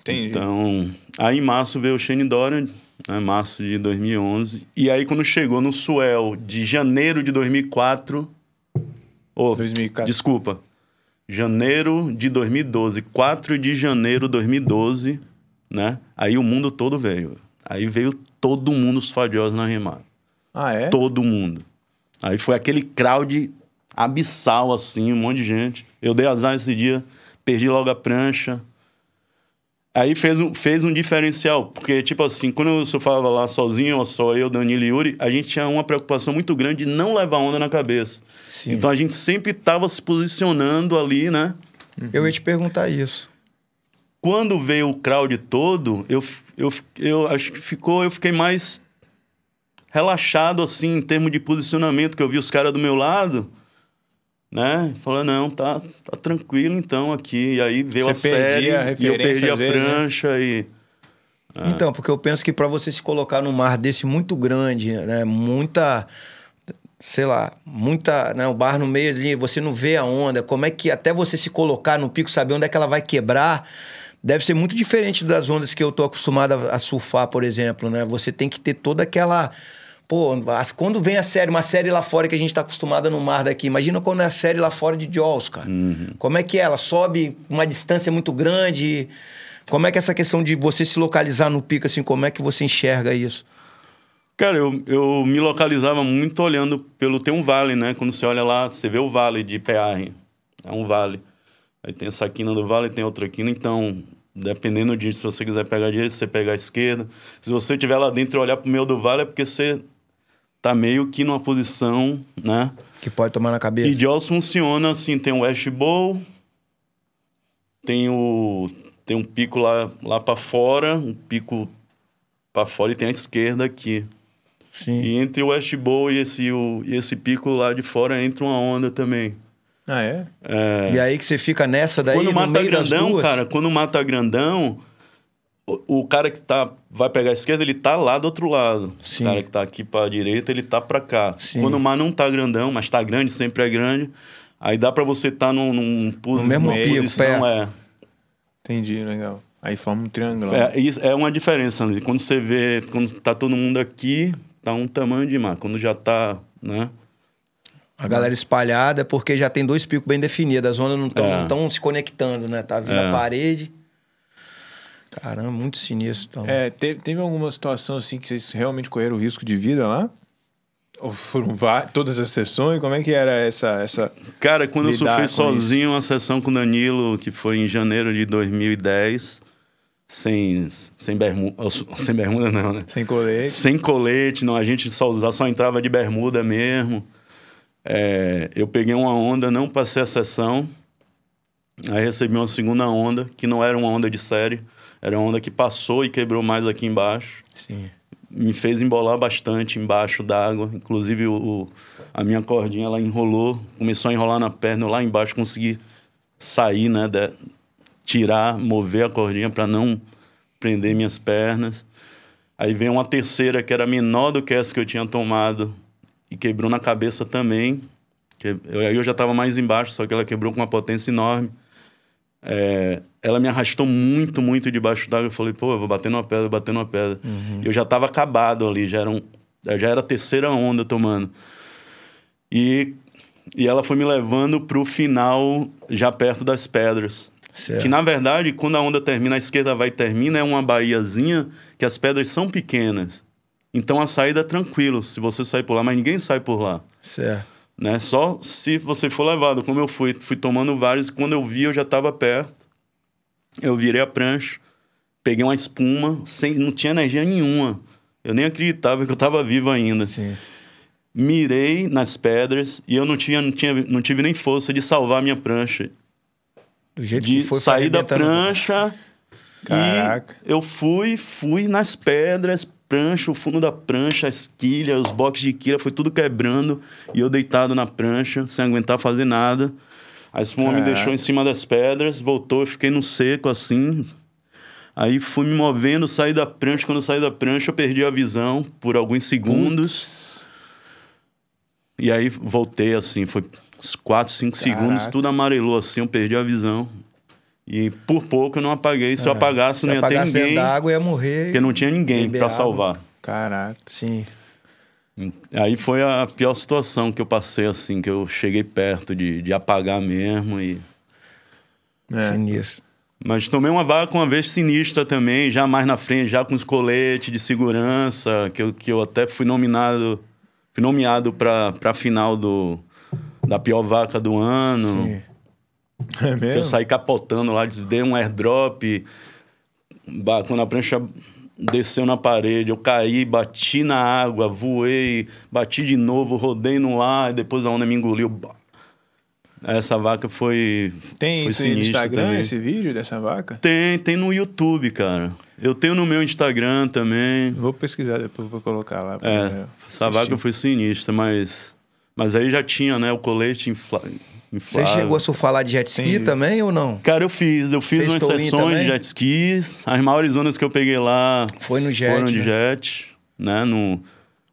Entendi. Então, aí em março veio o Shane Dorian, né, março de 2011. E aí quando chegou no Suel de janeiro de 2004... Oh, 2004. Desculpa. Janeiro de 2012. 4 de janeiro de 2012, né? Aí o mundo todo veio. Aí veio todo mundo os fadiosos na remada. Ah, é? Todo mundo. Aí foi aquele crowd abissal, assim, um monte de gente. Eu dei azar esse dia, perdi logo a prancha. Aí fez um, fez um diferencial, porque, tipo assim, quando eu surfava lá sozinho, só eu, Danilo e Yuri, a gente tinha uma preocupação muito grande de não levar onda na cabeça. Sim. Então a gente sempre estava se posicionando ali, né? Eu ia te perguntar isso. Quando veio o crowd todo, eu, eu, eu acho que ficou, eu fiquei mais relaxado, assim, em termos de posicionamento, que eu vi os caras do meu lado. Né? Falou, não, tá, tá tranquilo então aqui. E aí veio Você a série a e eu perdi a vezes, né? prancha e... Então, porque eu penso que para você se colocar num mar desse muito grande, né? Muita. Sei lá, muita. Né, o bar no meio ali, você não vê a onda. Como é que até você se colocar no pico, saber onde é que ela vai quebrar, deve ser muito diferente das ondas que eu tô acostumado a, a surfar, por exemplo, né? Você tem que ter toda aquela. Pô, quando vem a série, uma série lá fora que a gente tá acostumado no mar daqui, imagina quando é a série lá fora de Jaws, cara. Como é que é? Ela sobe uma distância muito grande. Como é que é essa questão de você se localizar no pico, assim, como é que você enxerga isso? Cara, eu, eu me localizava muito olhando pelo... Tem um vale, né? Quando você olha lá, você vê o vale de Pearre. É um vale. Aí tem essa quina do vale, tem outra quina. Então, dependendo disso, se você quiser pegar a direita, você pegar a esquerda. Se você estiver lá dentro e olhar pro meio do vale, é porque você tá meio que numa posição, né? Que pode tomar na cabeça. E Jaws funciona assim, tem o West Bowl, tem o tem um pico lá lá para fora, um pico para fora e tem a esquerda aqui. Sim. E entre o West Bowl e esse o, e esse pico lá de fora entra uma onda também. Ah, é? E aí que você fica nessa daí, quando mata grandão, cara, quando mata grandão, o, cara que tá vai pegar a esquerda, ele tá lá do outro lado. Sim. O cara que tá aqui para direita, ele tá para cá. Sim. Quando o mar não tá grandão, mas tá grande, sempre é grande, aí dá para você estar tá num, num posi- mesmo numa pico, posição, perto. é. Entendi, legal. Aí forma um triângulo. É, isso é uma diferença, né? Quando você vê, quando tá todo mundo aqui, tá um tamanho de mar. Quando já tá, né? A galera espalhada é porque já tem dois picos bem definidos. As ondas não estão É. se conectando, né? Tá vindo É. a parede. Caramba, muito sinistro. Então. É, teve, teve alguma situação assim que vocês realmente correram risco de vida lá? Ou foram todas as sessões? Como é que era essa. essa... Cara, quando eu surfei sozinho uma sessão com o Danilo, que foi em janeiro de 2010, sem, sem, bermuda, sem bermuda não, né? Sem colete? Sem colete, não, a gente só usava, só entrava de bermuda mesmo. É, eu peguei uma onda, não passei a sessão, aí recebi uma segunda onda, que não era uma onda de série, era uma onda que passou e quebrou mais aqui embaixo Sim. me fez embolar bastante embaixo d'água. Inclusive, o, o- a minha cordinha ela enrolou, começou a enrolar na perna. Eu lá embaixo consegui sair, né? de- tirar, mover a cordinha para não prender minhas pernas. Aí veio uma terceira que era menor do que essa que eu tinha tomado e quebrou na cabeça também. Que, eu, aí eu já estava mais embaixo, só que ela quebrou com uma potência enorme. É, ela me arrastou muito, muito debaixo d'água. Eu falei, pô, eu vou bater numa pedra, bater numa pedra. E eu já tava acabado ali, já era, um, já era a terceira onda tomando. E, e ela foi me levando pro final, já perto das pedras. Certo. Que na verdade, quando a onda termina, a esquerda vai e termina, é uma baiazinha que as pedras são pequenas. Então a saída é tranquilo, se você sair por lá, mas ninguém sai por lá Certo. Né? Só se você for levado, como eu fui, fui tomando vários, e quando eu vi eu já estava perto. Eu virei a prancha, peguei uma espuma, sem, não tinha energia nenhuma. Eu nem acreditava que eu estava vivo ainda. Sim. Mirei nas pedras e eu não tinha, não tinha, não tive nem força de salvar a minha prancha, Do jeito de que foi sair da arrebentando- prancha. Caraca. E eu fui, fui nas pedras, prancha, o fundo da prancha, as quilhas, os boxes de quilha, foi tudo quebrando. E eu deitado na prancha, sem aguentar fazer nada. A espuma me Caraca. deixou em cima das pedras, voltou, eu fiquei no seco assim. Aí fui me movendo, saí da prancha. Quando saí da prancha, eu perdi a visão por alguns segundos. E aí voltei assim, foi uns 4, 5 segundos, tudo amarelou assim, eu perdi a visão. E por pouco eu não apaguei. Se eu apagasse, Se não ia ter apagasse dentro ninguém. da água, ia morrer. Porque não tinha ninguém para salvar. Caraca. Sim. Aí foi a pior situação que eu passei, assim, que eu cheguei perto de, de apagar mesmo. E... É. Sinistro. Mas tomei uma vaca uma vez sinistra também, já mais na frente, já com os coletes de segurança, que eu, que eu até fui nominado, fui nomeado para a final do, da pior vaca do ano. Sim. É Que eu mesmo? saí capotando lá, dei um airdrop, quando a prancha desceu na parede, eu caí, bati na água, voei, bati de novo, rodei no ar, e depois a onda me engoliu. Essa vaca foi. Tem foi isso no Instagram, também. esse vídeo dessa vaca? Tem, tem no YouTube, cara. Eu tenho no meu Instagram também. Vou pesquisar depois pra colocar lá. pra É, essa vaca foi sinistra, mas. Mas aí já tinha, né, o colete infla... Você inflável. chegou a surfar de jet ski Entendi. também ou não? Cara, eu fiz. Eu fiz Fez umas sessões de jet skis. As maiores zonas que eu peguei lá Foi no jet. foram de né? jet, né? No,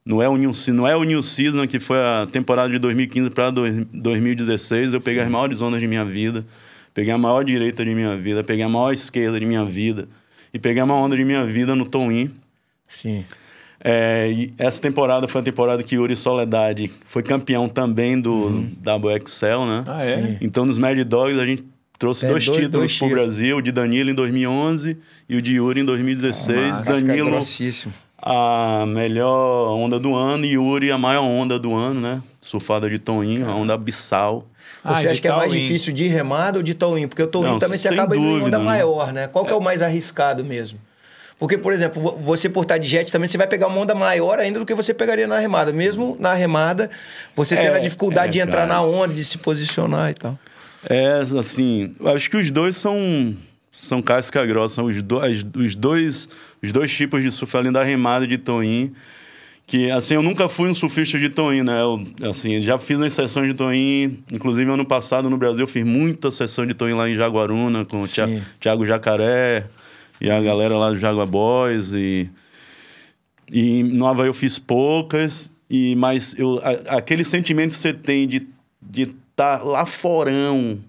no El New, Se- no El New Season, que foi a temporada de 2015 para 2016, eu peguei as maiores zonas de minha vida. Peguei a maior direita de minha vida, peguei a maior esquerda de minha vida. E peguei a maior onda de minha vida no Tom-In. Sim. É, e essa temporada foi a temporada que Yuri Soledade foi campeão também do Uhum. WXL, né? Ah, é? Sim. Então, nos Mad Dogs, a gente trouxe Tem dois, dois- títulos dois pro títulos. Brasil, o de Danilo em 2011 e o de Yuri em 2016. Casca Danilo, a melhor onda do ano e Yuri, a maior onda do ano, né? Surfada de Toninho, a onda abissal. Ah, Você acha que é mais difícil de remada ou de towing? Porque o towing também você acaba indo em onda dúvida, né? maior, né? Qual que é o mais arriscado mesmo? Porque, por exemplo, vo- você por estar de jet também você vai pegar uma onda maior ainda do que você pegaria na remada. Mesmo na remada, você É, tendo a dificuldade é, de entrar cara. na onda, de se posicionar e tal. É, assim, acho que os dois são são casca grossa, são os, do, os dois os dois tipos de surf além da remada de toin, que assim, eu nunca fui um surfista de toin, né? Eu, assim, já fiz as sessões de toin, inclusive ano passado no Brasil eu fiz muita sessão de toin lá em Jaguaruna com o. Thiago Jacaré e a galera lá do Jaguar Boys e e no Havaí eu fiz poucas, e, mas eu, a- aquele sentimento que você tem de estar lá forão,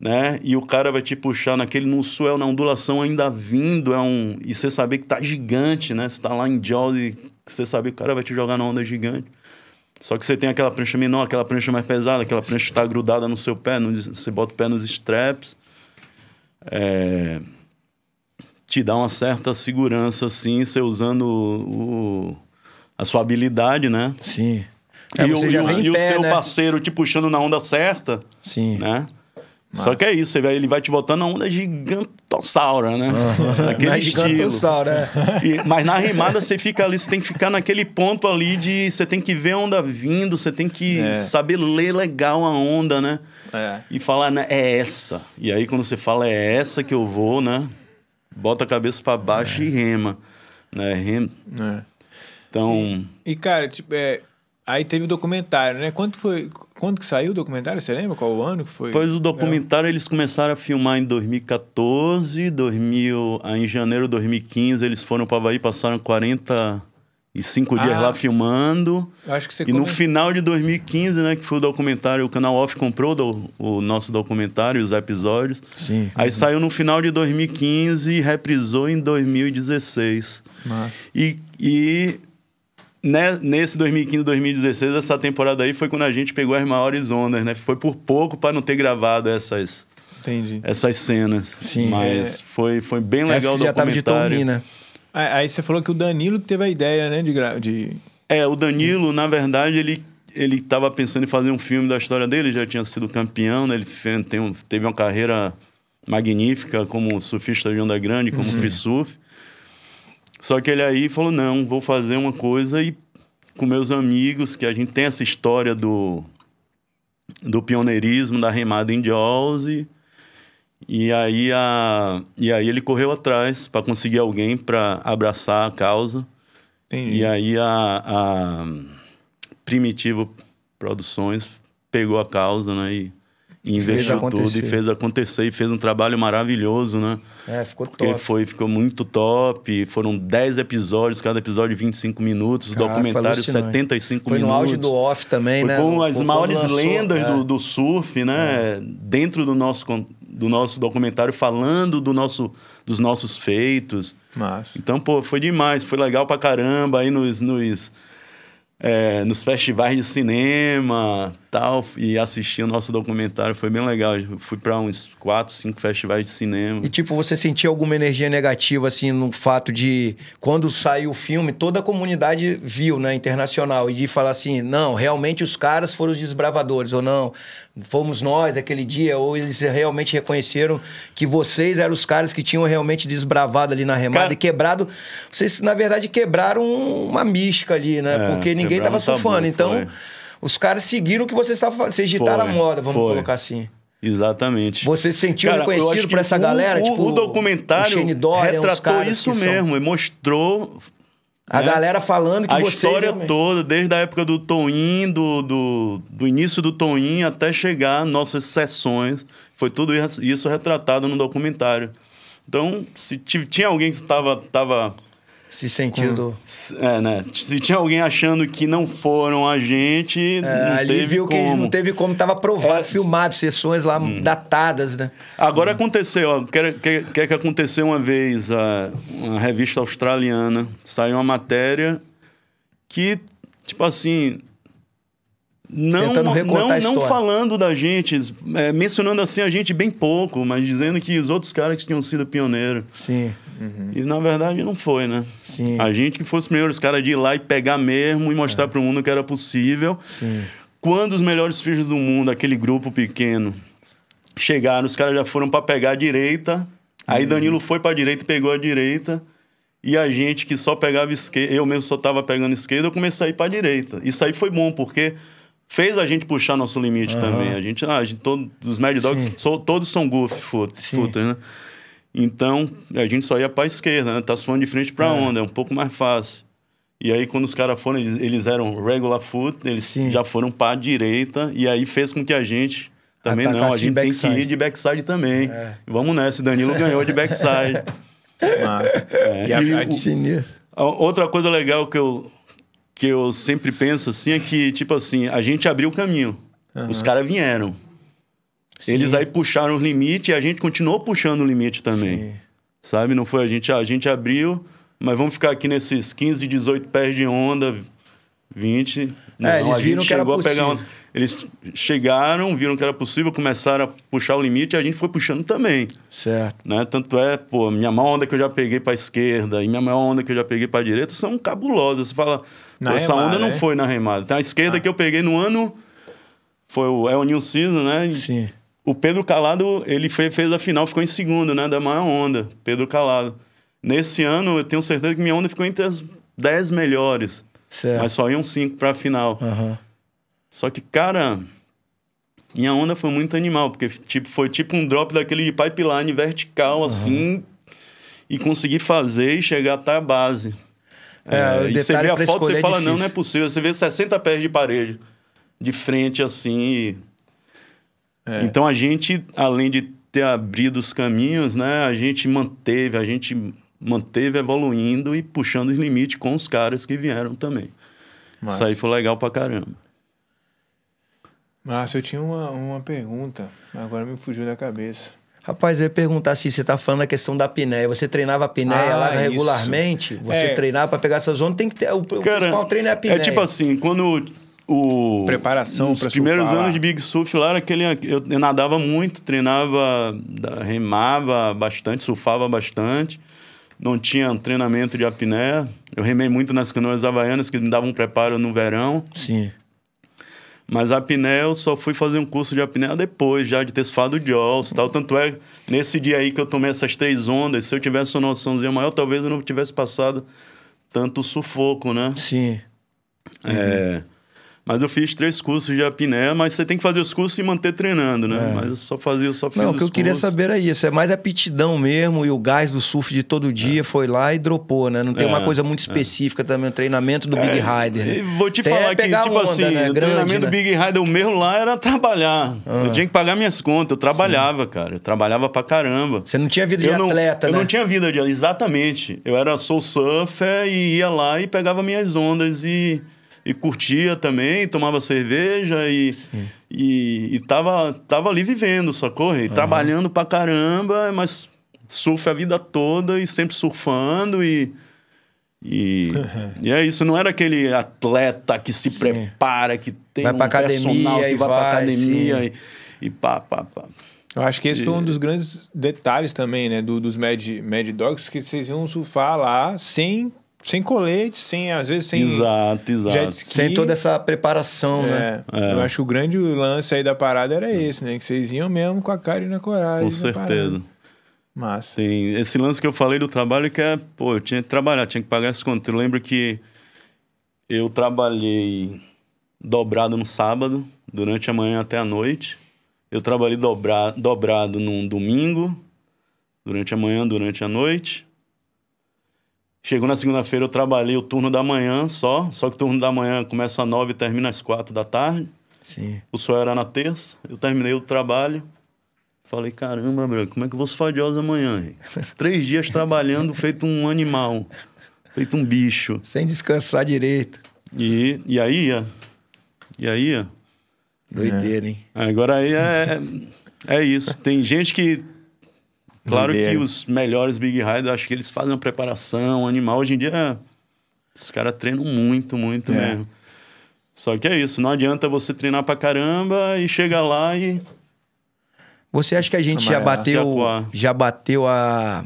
né? E o cara vai te puxar naquele no swell, na ondulação ainda vindo, é um, e você saber que tá gigante, né? Você tá lá em Jaws e você saber que o cara vai te jogar na onda gigante. Só que você tem aquela prancha menor, aquela prancha mais pesada, aquela prancha está grudada no seu pé, no- você bota o pé nos straps. É, te dá uma certa segurança, assim, você usando o, o- a sua habilidade, né? Sim. É, e o, e o- e o seu né? parceiro te puxando na onda certa, Sim. né? Só que é isso, ele vai te botando na onda gigantossaura, né? Naquele Na estilo. gigantossauro, é. E- mas na remada você fica ali, você tem que ficar naquele ponto ali de. Você tem que ver a onda vindo, você tem que É. saber ler legal a onda, né? É. E falar, né, é essa. E aí quando você fala é essa que eu vou, né? Bota a cabeça pra baixo e rema. Né? Rem... É. Então. E, cara, tipo, é, aí teve o documentário, né? Quando foi. Quando que saiu o documentário? Você lembra qual o ano que foi? Depois do documentário, eles começaram a filmar em 2014, 2000, aí em janeiro de 2015, eles foram para Havaí, passaram 45 dias Ah. lá filmando. Eu acho que você E no final de 2015, né, que foi o documentário, o canal Off comprou do- o nosso documentário, os episódios. Sim. Aí saiu no final de 2015 e reprisou em 2016. Massa. E, e né, nesse 2015, 2016, essa temporada aí foi quando a gente pegou as maiores ondas, né? Foi por pouco para não ter gravado essas, Entendi. essas cenas. Sim, Mas foi, foi bem legal o já tava de documentário. Tomin, né? Aí, você falou que o Danilo que teve a ideia, né? De, gra... de... É, o Danilo, na verdade, ele ele estava pensando em fazer um filme da história dele, já tinha sido campeão, né? Ele tem um- teve uma carreira magnífica como surfista de onda grande, como free surf. Só que ele aí falou: não, vou fazer uma coisa e com meus amigos, que a gente tem essa história do, do pioneirismo, da remada em Jaws. E, e, aí a, e aí ele correu atrás para conseguir alguém para abraçar a causa. Entendi. E aí a, a Primitivo Produções pegou a causa, né? E, e investiu tudo e fez acontecer e fez um trabalho maravilhoso, né? É, ficou Porque top. foi, ficou muito top. Foram 10 episódios, cada episódio 25 minutos, o Caraca, foi documentário alucinante. 75 Foi no minutos. auge do off também, Foi né? com No- as quando maiores lançou, lendas é. do, do surf, né? Dentro do nosso, do nosso documentário, falando do nosso, dos nossos feitos. Massa. Então, pô, foi demais, foi legal pra caramba aí nos, nos, é, nos festivais de cinema tal, e assistir o nosso documentário, foi bem legal. Eu fui pra uns quatro, cinco festivais de cinema. E tipo, você sentia alguma energia negativa, assim, no fato de quando saiu o filme, toda a comunidade viu, né, internacional, e de falar assim, não, realmente os caras foram os desbravadores, ou não, fomos nós aquele dia, ou eles realmente reconheceram que vocês eram os caras que tinham realmente desbravado ali na remada Cara- e quebrado. Vocês, na verdade, quebraram uma mística ali, né? É, Porque ninguém quebraram tava um tabu, surfando. Então, foi. os caras seguiram o que vocês estavam fazendo. Vocês agitaram a moda, vamos foi. colocar assim. Exatamente. Você se sentiu Cara, reconhecido por essa o- galera? O, tipo, o documentário o Dorian, os retratou isso que são- mesmo, e mostrou A né? galera falando que a vocês... história realmente- toda, desde a época do Toim, do, do, do início do Toim até chegar nossas sessões, foi tudo isso retratado no documentário. Então, se ti- tinha alguém que estava tava, Se sentindo... é, né? Se tinha alguém achando que não foram a gente, É, não ali teve viu que como. não teve como, tava provado, É. filmado, sessões lá Hum. datadas, né? Agora aconteceu, ó, quer, quer, quer que aconteceu uma vez, a, uma revista australiana, saiu uma matéria que, tipo assim, não, não, não falando da gente, é, mencionando assim a gente bem pouco, mas dizendo que os outros caras que tinham sido pioneiros. Sim, E na verdade não foi, né? sim, A gente que fosse os primeiros caras de ir lá e pegar mesmo e mostrar É. para o mundo que era possível. sim. Quando os melhores filhos do mundo, aquele grupo pequeno, chegaram, os caras já foram para pegar a direita. Aí Danilo foi para a direita e pegou a direita. E a gente que só pegava esquerda, eu mesmo só tava pegando esquerda, eu comecei a ir para a direita. Isso aí foi bom, porque fez a gente puxar nosso limite também. A gente, ah, a gente todo, os Mad Dogs, so- todos são goof footers, né? Então, a gente só ia para a esquerda, né? Tá se falando de frente para onda, é um pouco mais fácil. E aí, quando os caras foram, eles, eles eram regular foot, eles Sim. já foram para a direita, e aí fez com que a gente também Atacasse não, a gente tem que ir de backside também. É. Vamos nessa, Danilo ganhou de backside. Massa. É, E a- e a- o- Sinistro. a- Outra coisa legal que eu, que eu sempre penso assim é que, tipo assim, a gente abriu o caminho. Os caras vieram. Sim. Eles aí puxaram os limites e a gente continuou puxando o limite também. Sim. Sabe? Não foi a gente, a gente abriu, mas vamos ficar aqui nesses 15, 18 pés de onda, 20. Não, É, eles viram que era possível. uma- Eles chegaram, viram que era possível, começaram a puxar o limite e a gente foi puxando também. Certo. Né? Tanto é, pô, minha maior onda que eu já peguei para esquerda e minha maior onda que eu já peguei para direita são cabulosas. Você fala, essa onda não né? foi na remada. Então, a esquerda que eu peguei no ano foi o El Season, né? Sim. O Pedro Calado, ele fez, fez a final, ficou em segundo, né? Da maior onda, Pedro Calado. Nesse ano, eu tenho certeza que minha onda ficou entre as 10 melhores. Certo. Mas só iam 5 pra final. Aham. Só que, cara, minha onda foi muito animal, porque tipo, foi tipo um drop daquele de pipeline vertical, assim, e consegui fazer e chegar até a base. É, o e você vê a foto, escolher você é fala, não, não é possível. Você vê 60 pés de parede de frente, assim, e... É. Então a gente, além de ter abrido os caminhos, né, a gente manteve, a gente manteve evoluindo e puxando os limites com os caras que vieram também. Isso Massa. aí foi legal pra caramba. Massa, eu tinha uma, uma pergunta, agora me fugiu da cabeça. Rapaz, eu ia perguntar se você tá falando da questão da apneia. Você treinava a apneia Ah, lá isso. regularmente? Você É. treinava pra pegar essa zona? Tem que ter. O, o Cara, principal treino é a apneia. É tipo assim, quando o. Preparação Os primeiros surfar anos de Big Surf lá era aquele. Eu, eu nadava muito, treinava, remava bastante, surfava bastante. Não tinha treinamento de apneia. Eu remei muito nas canoas havaianas, que me davam um preparo no verão. Sim. Mas a apneia eu só fui fazer um curso de apneia depois, já de ter surfado o Jaws tal. Tanto é, nesse dia aí que eu tomei essas três ondas, se eu tivesse uma noçãozinha maior, talvez eu não tivesse passado tanto sufoco, né? Sim. É, mas eu fiz três cursos de apneia, mas você tem que fazer os cursos e manter treinando, né? É. Mas eu só fazia, eu só fiz Não, o que os eu queria cursos. saber era isso. É mais aptidão mesmo e o gás do surf de todo dia foi lá e dropou, né? Não tem É, uma coisa muito específica também, o treinamento do Big Rider. Né? vou te Tem é falar que, pegar tipo onda, assim, né? o Grande, treinamento né? do Big Rider, o meu lá era trabalhar. Ah. Eu tinha que pagar minhas contas, eu trabalhava, cara. Eu trabalhava pra caramba. Você não tinha vida de eu não, atleta, eu né? não tinha vida de exatamente. Eu era soul surfer e ia lá e pegava minhas ondas e, e curtia também, tomava cerveja e, e, e tava, tava ali vivendo, sacou? E trabalhando pra caramba, mas surf a vida toda e sempre surfando e. E, e é isso, não era aquele atleta que se prepara, que tem Vai um pra academia que e vai, pra vai, academia sim. e, e pá, pá, pá. Eu acho que esse foi um dos grandes detalhes também, né, do- dos Mad, Mad Dogs, que vocês iam surfar lá sem, sem colete, sem, às vezes, sem exato, exato. jet ski. Sem toda essa preparação, né? É, Eu acho que o grande lance aí da parada era esse, né? Que vocês iam mesmo com a cara e na coragem. Com certeza. Massa. Tem esse lance que eu falei do trabalho que é, pô, eu tinha que trabalhar, tinha que pagar as contas. Eu lembro que eu trabalhei dobrado no sábado, durante a manhã até a noite. Eu trabalhei dobra, dobrado num domingo, durante a manhã, durante a noite. Chegou na segunda-feira, eu trabalhei o turno da manhã só, só que o turno da manhã começa às nove e termina às quatro da tarde. Sim. O sol era na terça, eu terminei o trabalho. Falei, caramba, bro, como é que eu vou sofrer de amanhã? hein? Três dias trabalhando, feito um animal, feito um bicho. Sem descansar direito. E, e aí ia. E aí ia. Doideira, hein? Agora aí é, é isso. Tem gente que. Claro que os melhores Big Riders, acho que eles fazem uma preparação animal. Hoje em dia, os caras treinam muito, muito É. mesmo. Só que é isso, não adianta você treinar pra caramba e chegar lá e. Você acha que a gente já bateu, já bateu a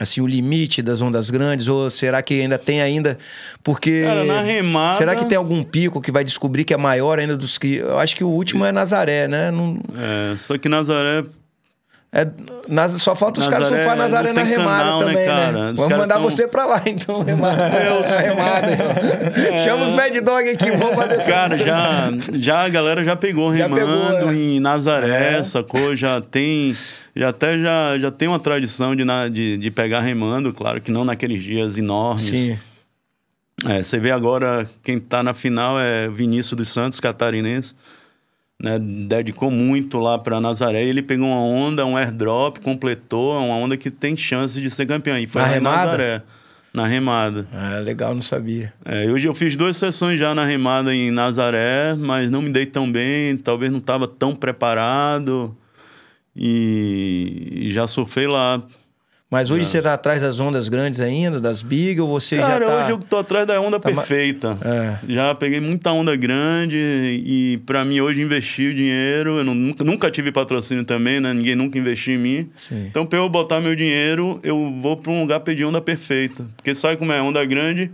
assim o limite das ondas grandes ou será que ainda tem ainda porque Cara, na remada. será que tem algum pico que vai descobrir que é maior ainda dos que eu acho que o último é Nazaré, né? Não, É, só que Nazaré. É, Naz- só falta os caras surfar Nazaré não na tem remada né, também, né? cara? Os Vamos mandar tão- você pra lá então, remada. remada. Chama os Mad Dog aqui, vamos pra descer. Cara, já, já a galera já pegou Já remando pegou, é. em Nazaré, É. sacou? Já tem. Já até já, já tem uma tradição de, de, de pegar remando, claro que não naqueles dias enormes. Sim. É, você vê agora quem tá na final é Vinícius dos Santos, catarinense. Né, dedicou muito lá para Nazaré. Ele pegou uma onda, um airdrop, completou, é uma onda que tem chance de ser campeão. E foi Na remada? Nazaré. Na remada. Ah, legal, não sabia. É, hoje eu fiz duas sessões já na remada em Nazaré, mas não me dei tão bem, talvez não estava tão preparado. E, e já surfei lá. Mas hoje você tá atrás das ondas grandes ainda, das big, ou você Cara, já tá... hoje eu tô atrás da onda Tá perfeita. É. Já peguei muita onda grande e para mim hoje investir o dinheiro, eu não- nunca, nunca tive patrocínio também, né? Ninguém nunca investiu em mim. Sim. Então, para eu botar meu dinheiro, eu vou para um lugar pedir onda perfeita. Porque sabe como é onda grande?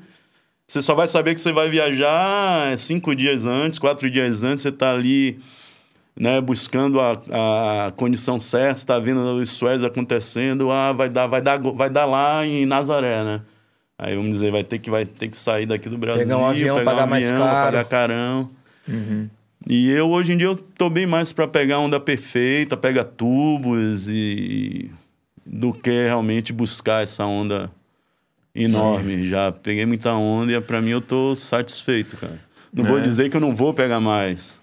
Você só vai saber que você vai viajar cinco dias antes, quatro dias antes, você tá ali, né, buscando a, a condição certa, está vendo os swells acontecendo, ah, vai dar, vai dar, vai dar lá em Nazaré, né? Aí vamos dizer, vai ter que, vai ter que sair daqui do Brasil, Pegar um avião, pegar pagar mais caro. pagar carão. E eu, hoje em dia, eu tô bem mais para pegar onda perfeita, pegar tubos e... do que realmente buscar essa onda enorme. Já peguei muita onda e para mim eu tô satisfeito, cara. Não vou É. dizer que eu não vou pegar mais,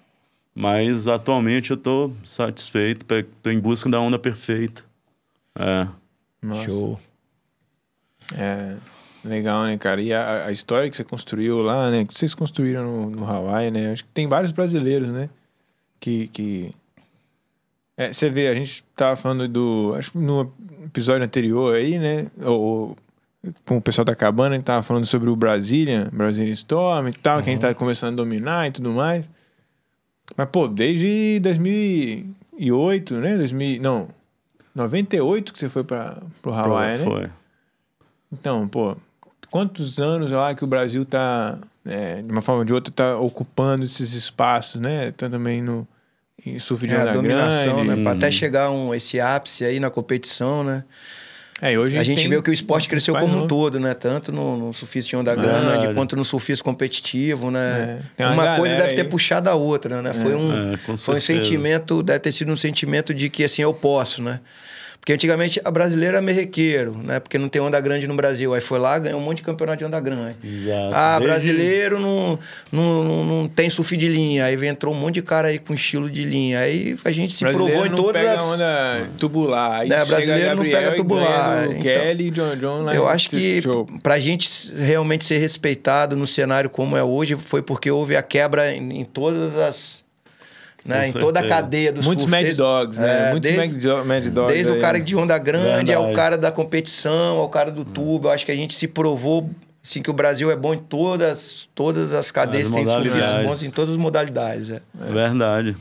mas atualmente eu tô satisfeito, tô em busca da onda perfeita. É. Nossa. Show. É, legal, né, cara? E a, a história que você construiu lá, né? Que vocês construíram no, no Hawaii, né? Acho que tem vários brasileiros, né? Que. que... É, você vê, a gente tava falando do. Acho que no episódio anterior aí, né? Ou, com o pessoal da cabana, a gente tava falando sobre o Brazilian, Brazilian Storm e tal, que a gente tá começando a dominar e tudo mais. Mas, pô, desde 2008, né? 2000, não, 98 que você foi para pro Hawaii, né? Foi. Então, pô, quantos anos lá que o Brasil tá, é, de uma forma ou de outra, tá ocupando esses espaços, né? Tá também no em surf de É, onda a dominação, grande. né? Pra até chegar um, esse ápice aí na competição, né? É, hoje A gente tem vê que o esporte cresceu como um todo, né? Tanto no, no surfista de onda Verdade. grande, quanto no surfista competitivo, né? É, uma uma coisa deve ter aí. puxado a outra, né? Foi um, É, foi um sentimento, deve ter sido um sentimento de que assim, eu posso, né? Porque antigamente a brasileira é merrequeiro, né? Porque não tem onda grande no Brasil. Aí foi lá, ganhou um monte de campeonato de onda grande. Exato. Ah, Desde- brasileiro não, não, não, não tem surf de linha. Aí entrou um monte de cara aí com estilo de linha. Aí a gente se Brasileiro provou em não todas pega as. onda tubular. Aí É, chega brasileiro não pega tubular, então- Kelly e John John lá Eu acho que pra gente realmente ser respeitado no cenário como é hoje foi porque houve a quebra em, em todas as. Né, em toda a cadeia dos Muitos Mad desde- Dogs, né? é, Muitos desde- Mad, Do- Mad Dogs. Desde o aí, cara né? de onda grande ao cara da competição, ao cara do tubo. Eu acho que a gente se provou assim, que o Brasil é bom em todas, todas as cadeias, As tem surfistas bons em todas as modalidades. É. Verdade.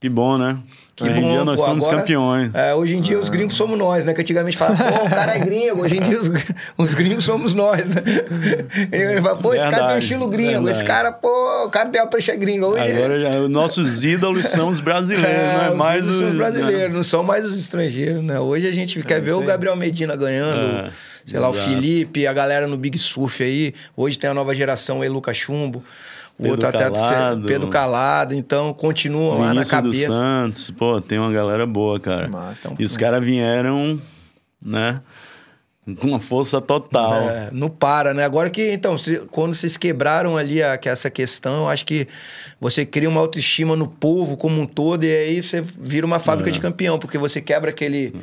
Que bom, né? Que Hoje em bom, dia nós pô, somos agora- campeões. É, hoje em dia os gringos somos nós, né? Que antigamente falava, pô, o cara é gringo. Hoje em dia os, os gringos somos nós. Né? Ele fala, pô, esse cara tem um Verdade, estilo gringo. Esse verdade. cara, pô, o cara tem uma prancha gringa. Hoje Agora já, os nossos ídolos são os brasileiros, é, não é os mais os os brasileiros, não são mais os estrangeiros, né? Hoje a gente quer ver isso o. Gabriel Medina ganhando, É, sei lá, o exato. Felipe, a galera no Big Surf aí. Hoje tem a nova geração aí, Lucas Chumbo. Pedro outro até Calado. Pedro Calado, então continuam lá na dos cabeça. Santos, pô, tem uma galera boa, cara. Massa. E os caras vieram, né? Com uma força total. É, não para, né? Agora que, então, se- quando vocês quebraram ali a, que essa questão, acho que você cria uma autoestima no povo como um todo e aí você vira uma fábrica É. de campeão, porque você quebra aquele...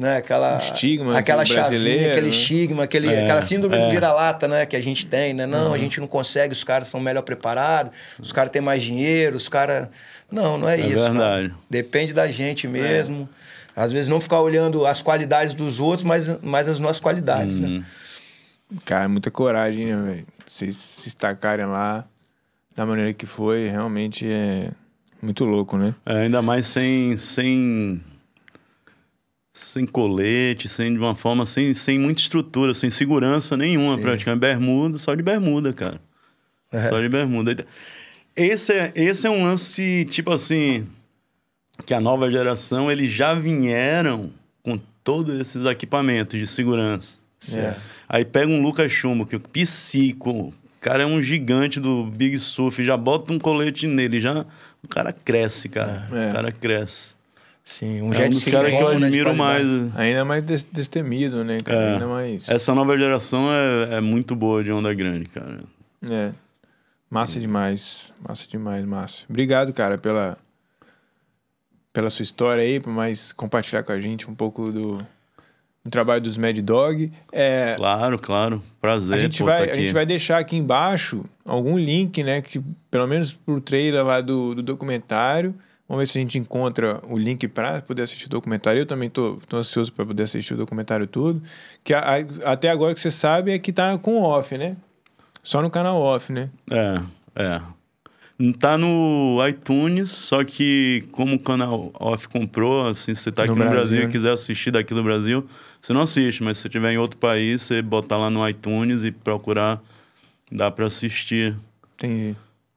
Né, aquela, Um estigma aquela do chavinha, aquele né? estigma, aquele, É, aquela síndrome é. de vira-lata, né, que a gente tem, né? Não, a gente não consegue, os caras são melhor preparados, os caras têm mais dinheiro, os caras... Não, não é, isso. cara. verdade. Depende da gente mesmo. Às vezes não ficar olhando as qualidades dos outros, mas, mas as nossas qualidades, né? Hum. Cara, muita coragem, né, velho? Vocês se destacarem lá da maneira que foi, realmente é muito louco, né? É, ainda mais sem, sem, sem colete, sem de uma forma, sem, sem muita estrutura, sem segurança nenhuma, Sim. praticamente. Bermuda, só de bermuda, cara. É. Só de bermuda. Esse é, esse é um lance, tipo assim, que a nova geração, eles já vieram com todos esses equipamentos de segurança. É. Aí pega um Lucas Chumbo, que é o psico, o cara é um gigante do Big Surf, já bota um colete nele, já o cara cresce, cara. É. O cara cresce. Sim, um É um jet dos ski caras que eu né, de admiro mais. Ainda mais des- destemido, né, cara? É. Ainda mais. Essa nova geração é, é muito boa de onda grande, cara. É. Massa demais. Massa demais, Márcio. Obrigado, cara, pela, pela sua história aí, por mais compartilhar com a gente um pouco do, trabalho dos Mad Dog. É, Claro, claro. Prazer, a, gente pô, vai, tá a gente vai deixar aqui embaixo algum link, né? Que, pelo menos pro trailer lá do, do documentário. Vamos ver se a gente encontra o link para poder assistir o documentário. Eu também tô, tô ansioso para poder assistir o documentário todo. Que a- a- até agora que você sabe é que tá com off, né? Só no canal off, né? É, é. Tá no iTunes, só que como o canal Off comprou, assim, se você tá aqui No no, Brasil, Brasil, né? e quiser assistir daqui do Brasil, você não assiste, mas se você estiver em outro país, você botar lá no iTunes e procurar, dá pra assistir. Tem.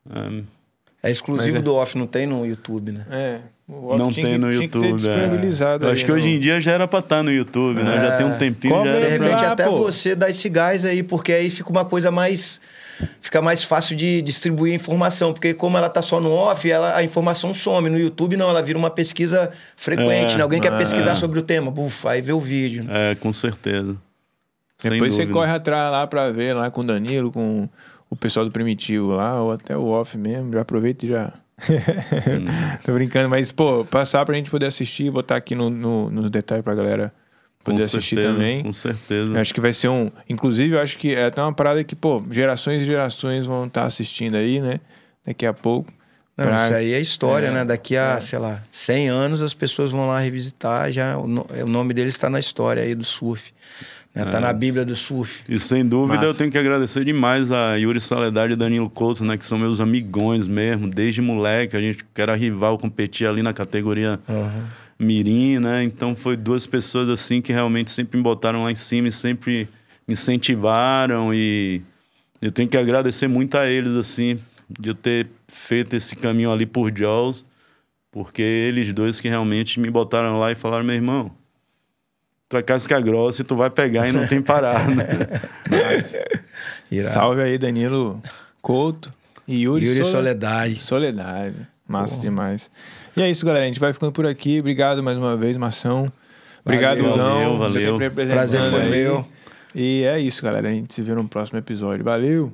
É, É exclusivo é- do off, não tem no YouTube, né? É. O off não tem que- no tinha que ter YouTube. é. acho que no- hoje em dia já era pra estar no YouTube, né? Já tem um tempinho, Cobra já De era pra... repente Ah, até pô. você dá esse gás aí, porque aí fica uma coisa mais... Fica mais fácil de distribuir a informação, porque como ela tá só no off, ela, a informação some. No YouTube não, ela vira uma pesquisa frequente, É, né? Alguém quer é. pesquisar sobre o tema, buf, aí vê o vídeo. né? É, com certeza. Sem Depois você corre atrás lá pra ver lá com o Danilo, com o pessoal do Primitivo lá, ou até o off mesmo. Já aproveita e já. Tô brincando, mas, pô, passar pra gente poder assistir, botar aqui no, no- nos detalhes pra galera poder Com assistir certeza, também. Com certeza. Eu acho que vai ser um. Inclusive, eu acho que é até uma parada que, pô, gerações e gerações vão estar assistindo aí, né? Daqui a pouco. Não, Pra- isso aí é história, é, né? Daqui a, sei lá, 100 anos as pessoas vão lá revisitar, já o, no- o nome dele está na história aí do surf. Né? Tá É. na Bíblia do surf. E sem dúvida Massa. eu tenho que agradecer demais a Yuri Soledade e Danilo Couto, né? Que são meus amigões mesmo, desde moleque. A gente era rival, competia ali na categoria Mirim, né? Então foi duas pessoas assim que realmente sempre me botaram lá em cima e sempre me incentivaram. E eu tenho que agradecer muito a eles, assim, de eu ter feito esse caminho ali por Jaws, porque eles dois que realmente me botaram lá e falaram, meu irmão. Tu é casca grossa e tu vai pegar e não tem parada. Salve aí, Danilo Couto e Yuri, Yuri Sole- Soledade. Soledade. Massa demais. E é isso, galera. A gente vai ficando por aqui. Obrigado mais uma vez, Mação. Obrigado, Valeu, Gão. valeu. Representando Prazer foi aí. meu. E é isso, galera. A gente se vê no próximo episódio. Valeu!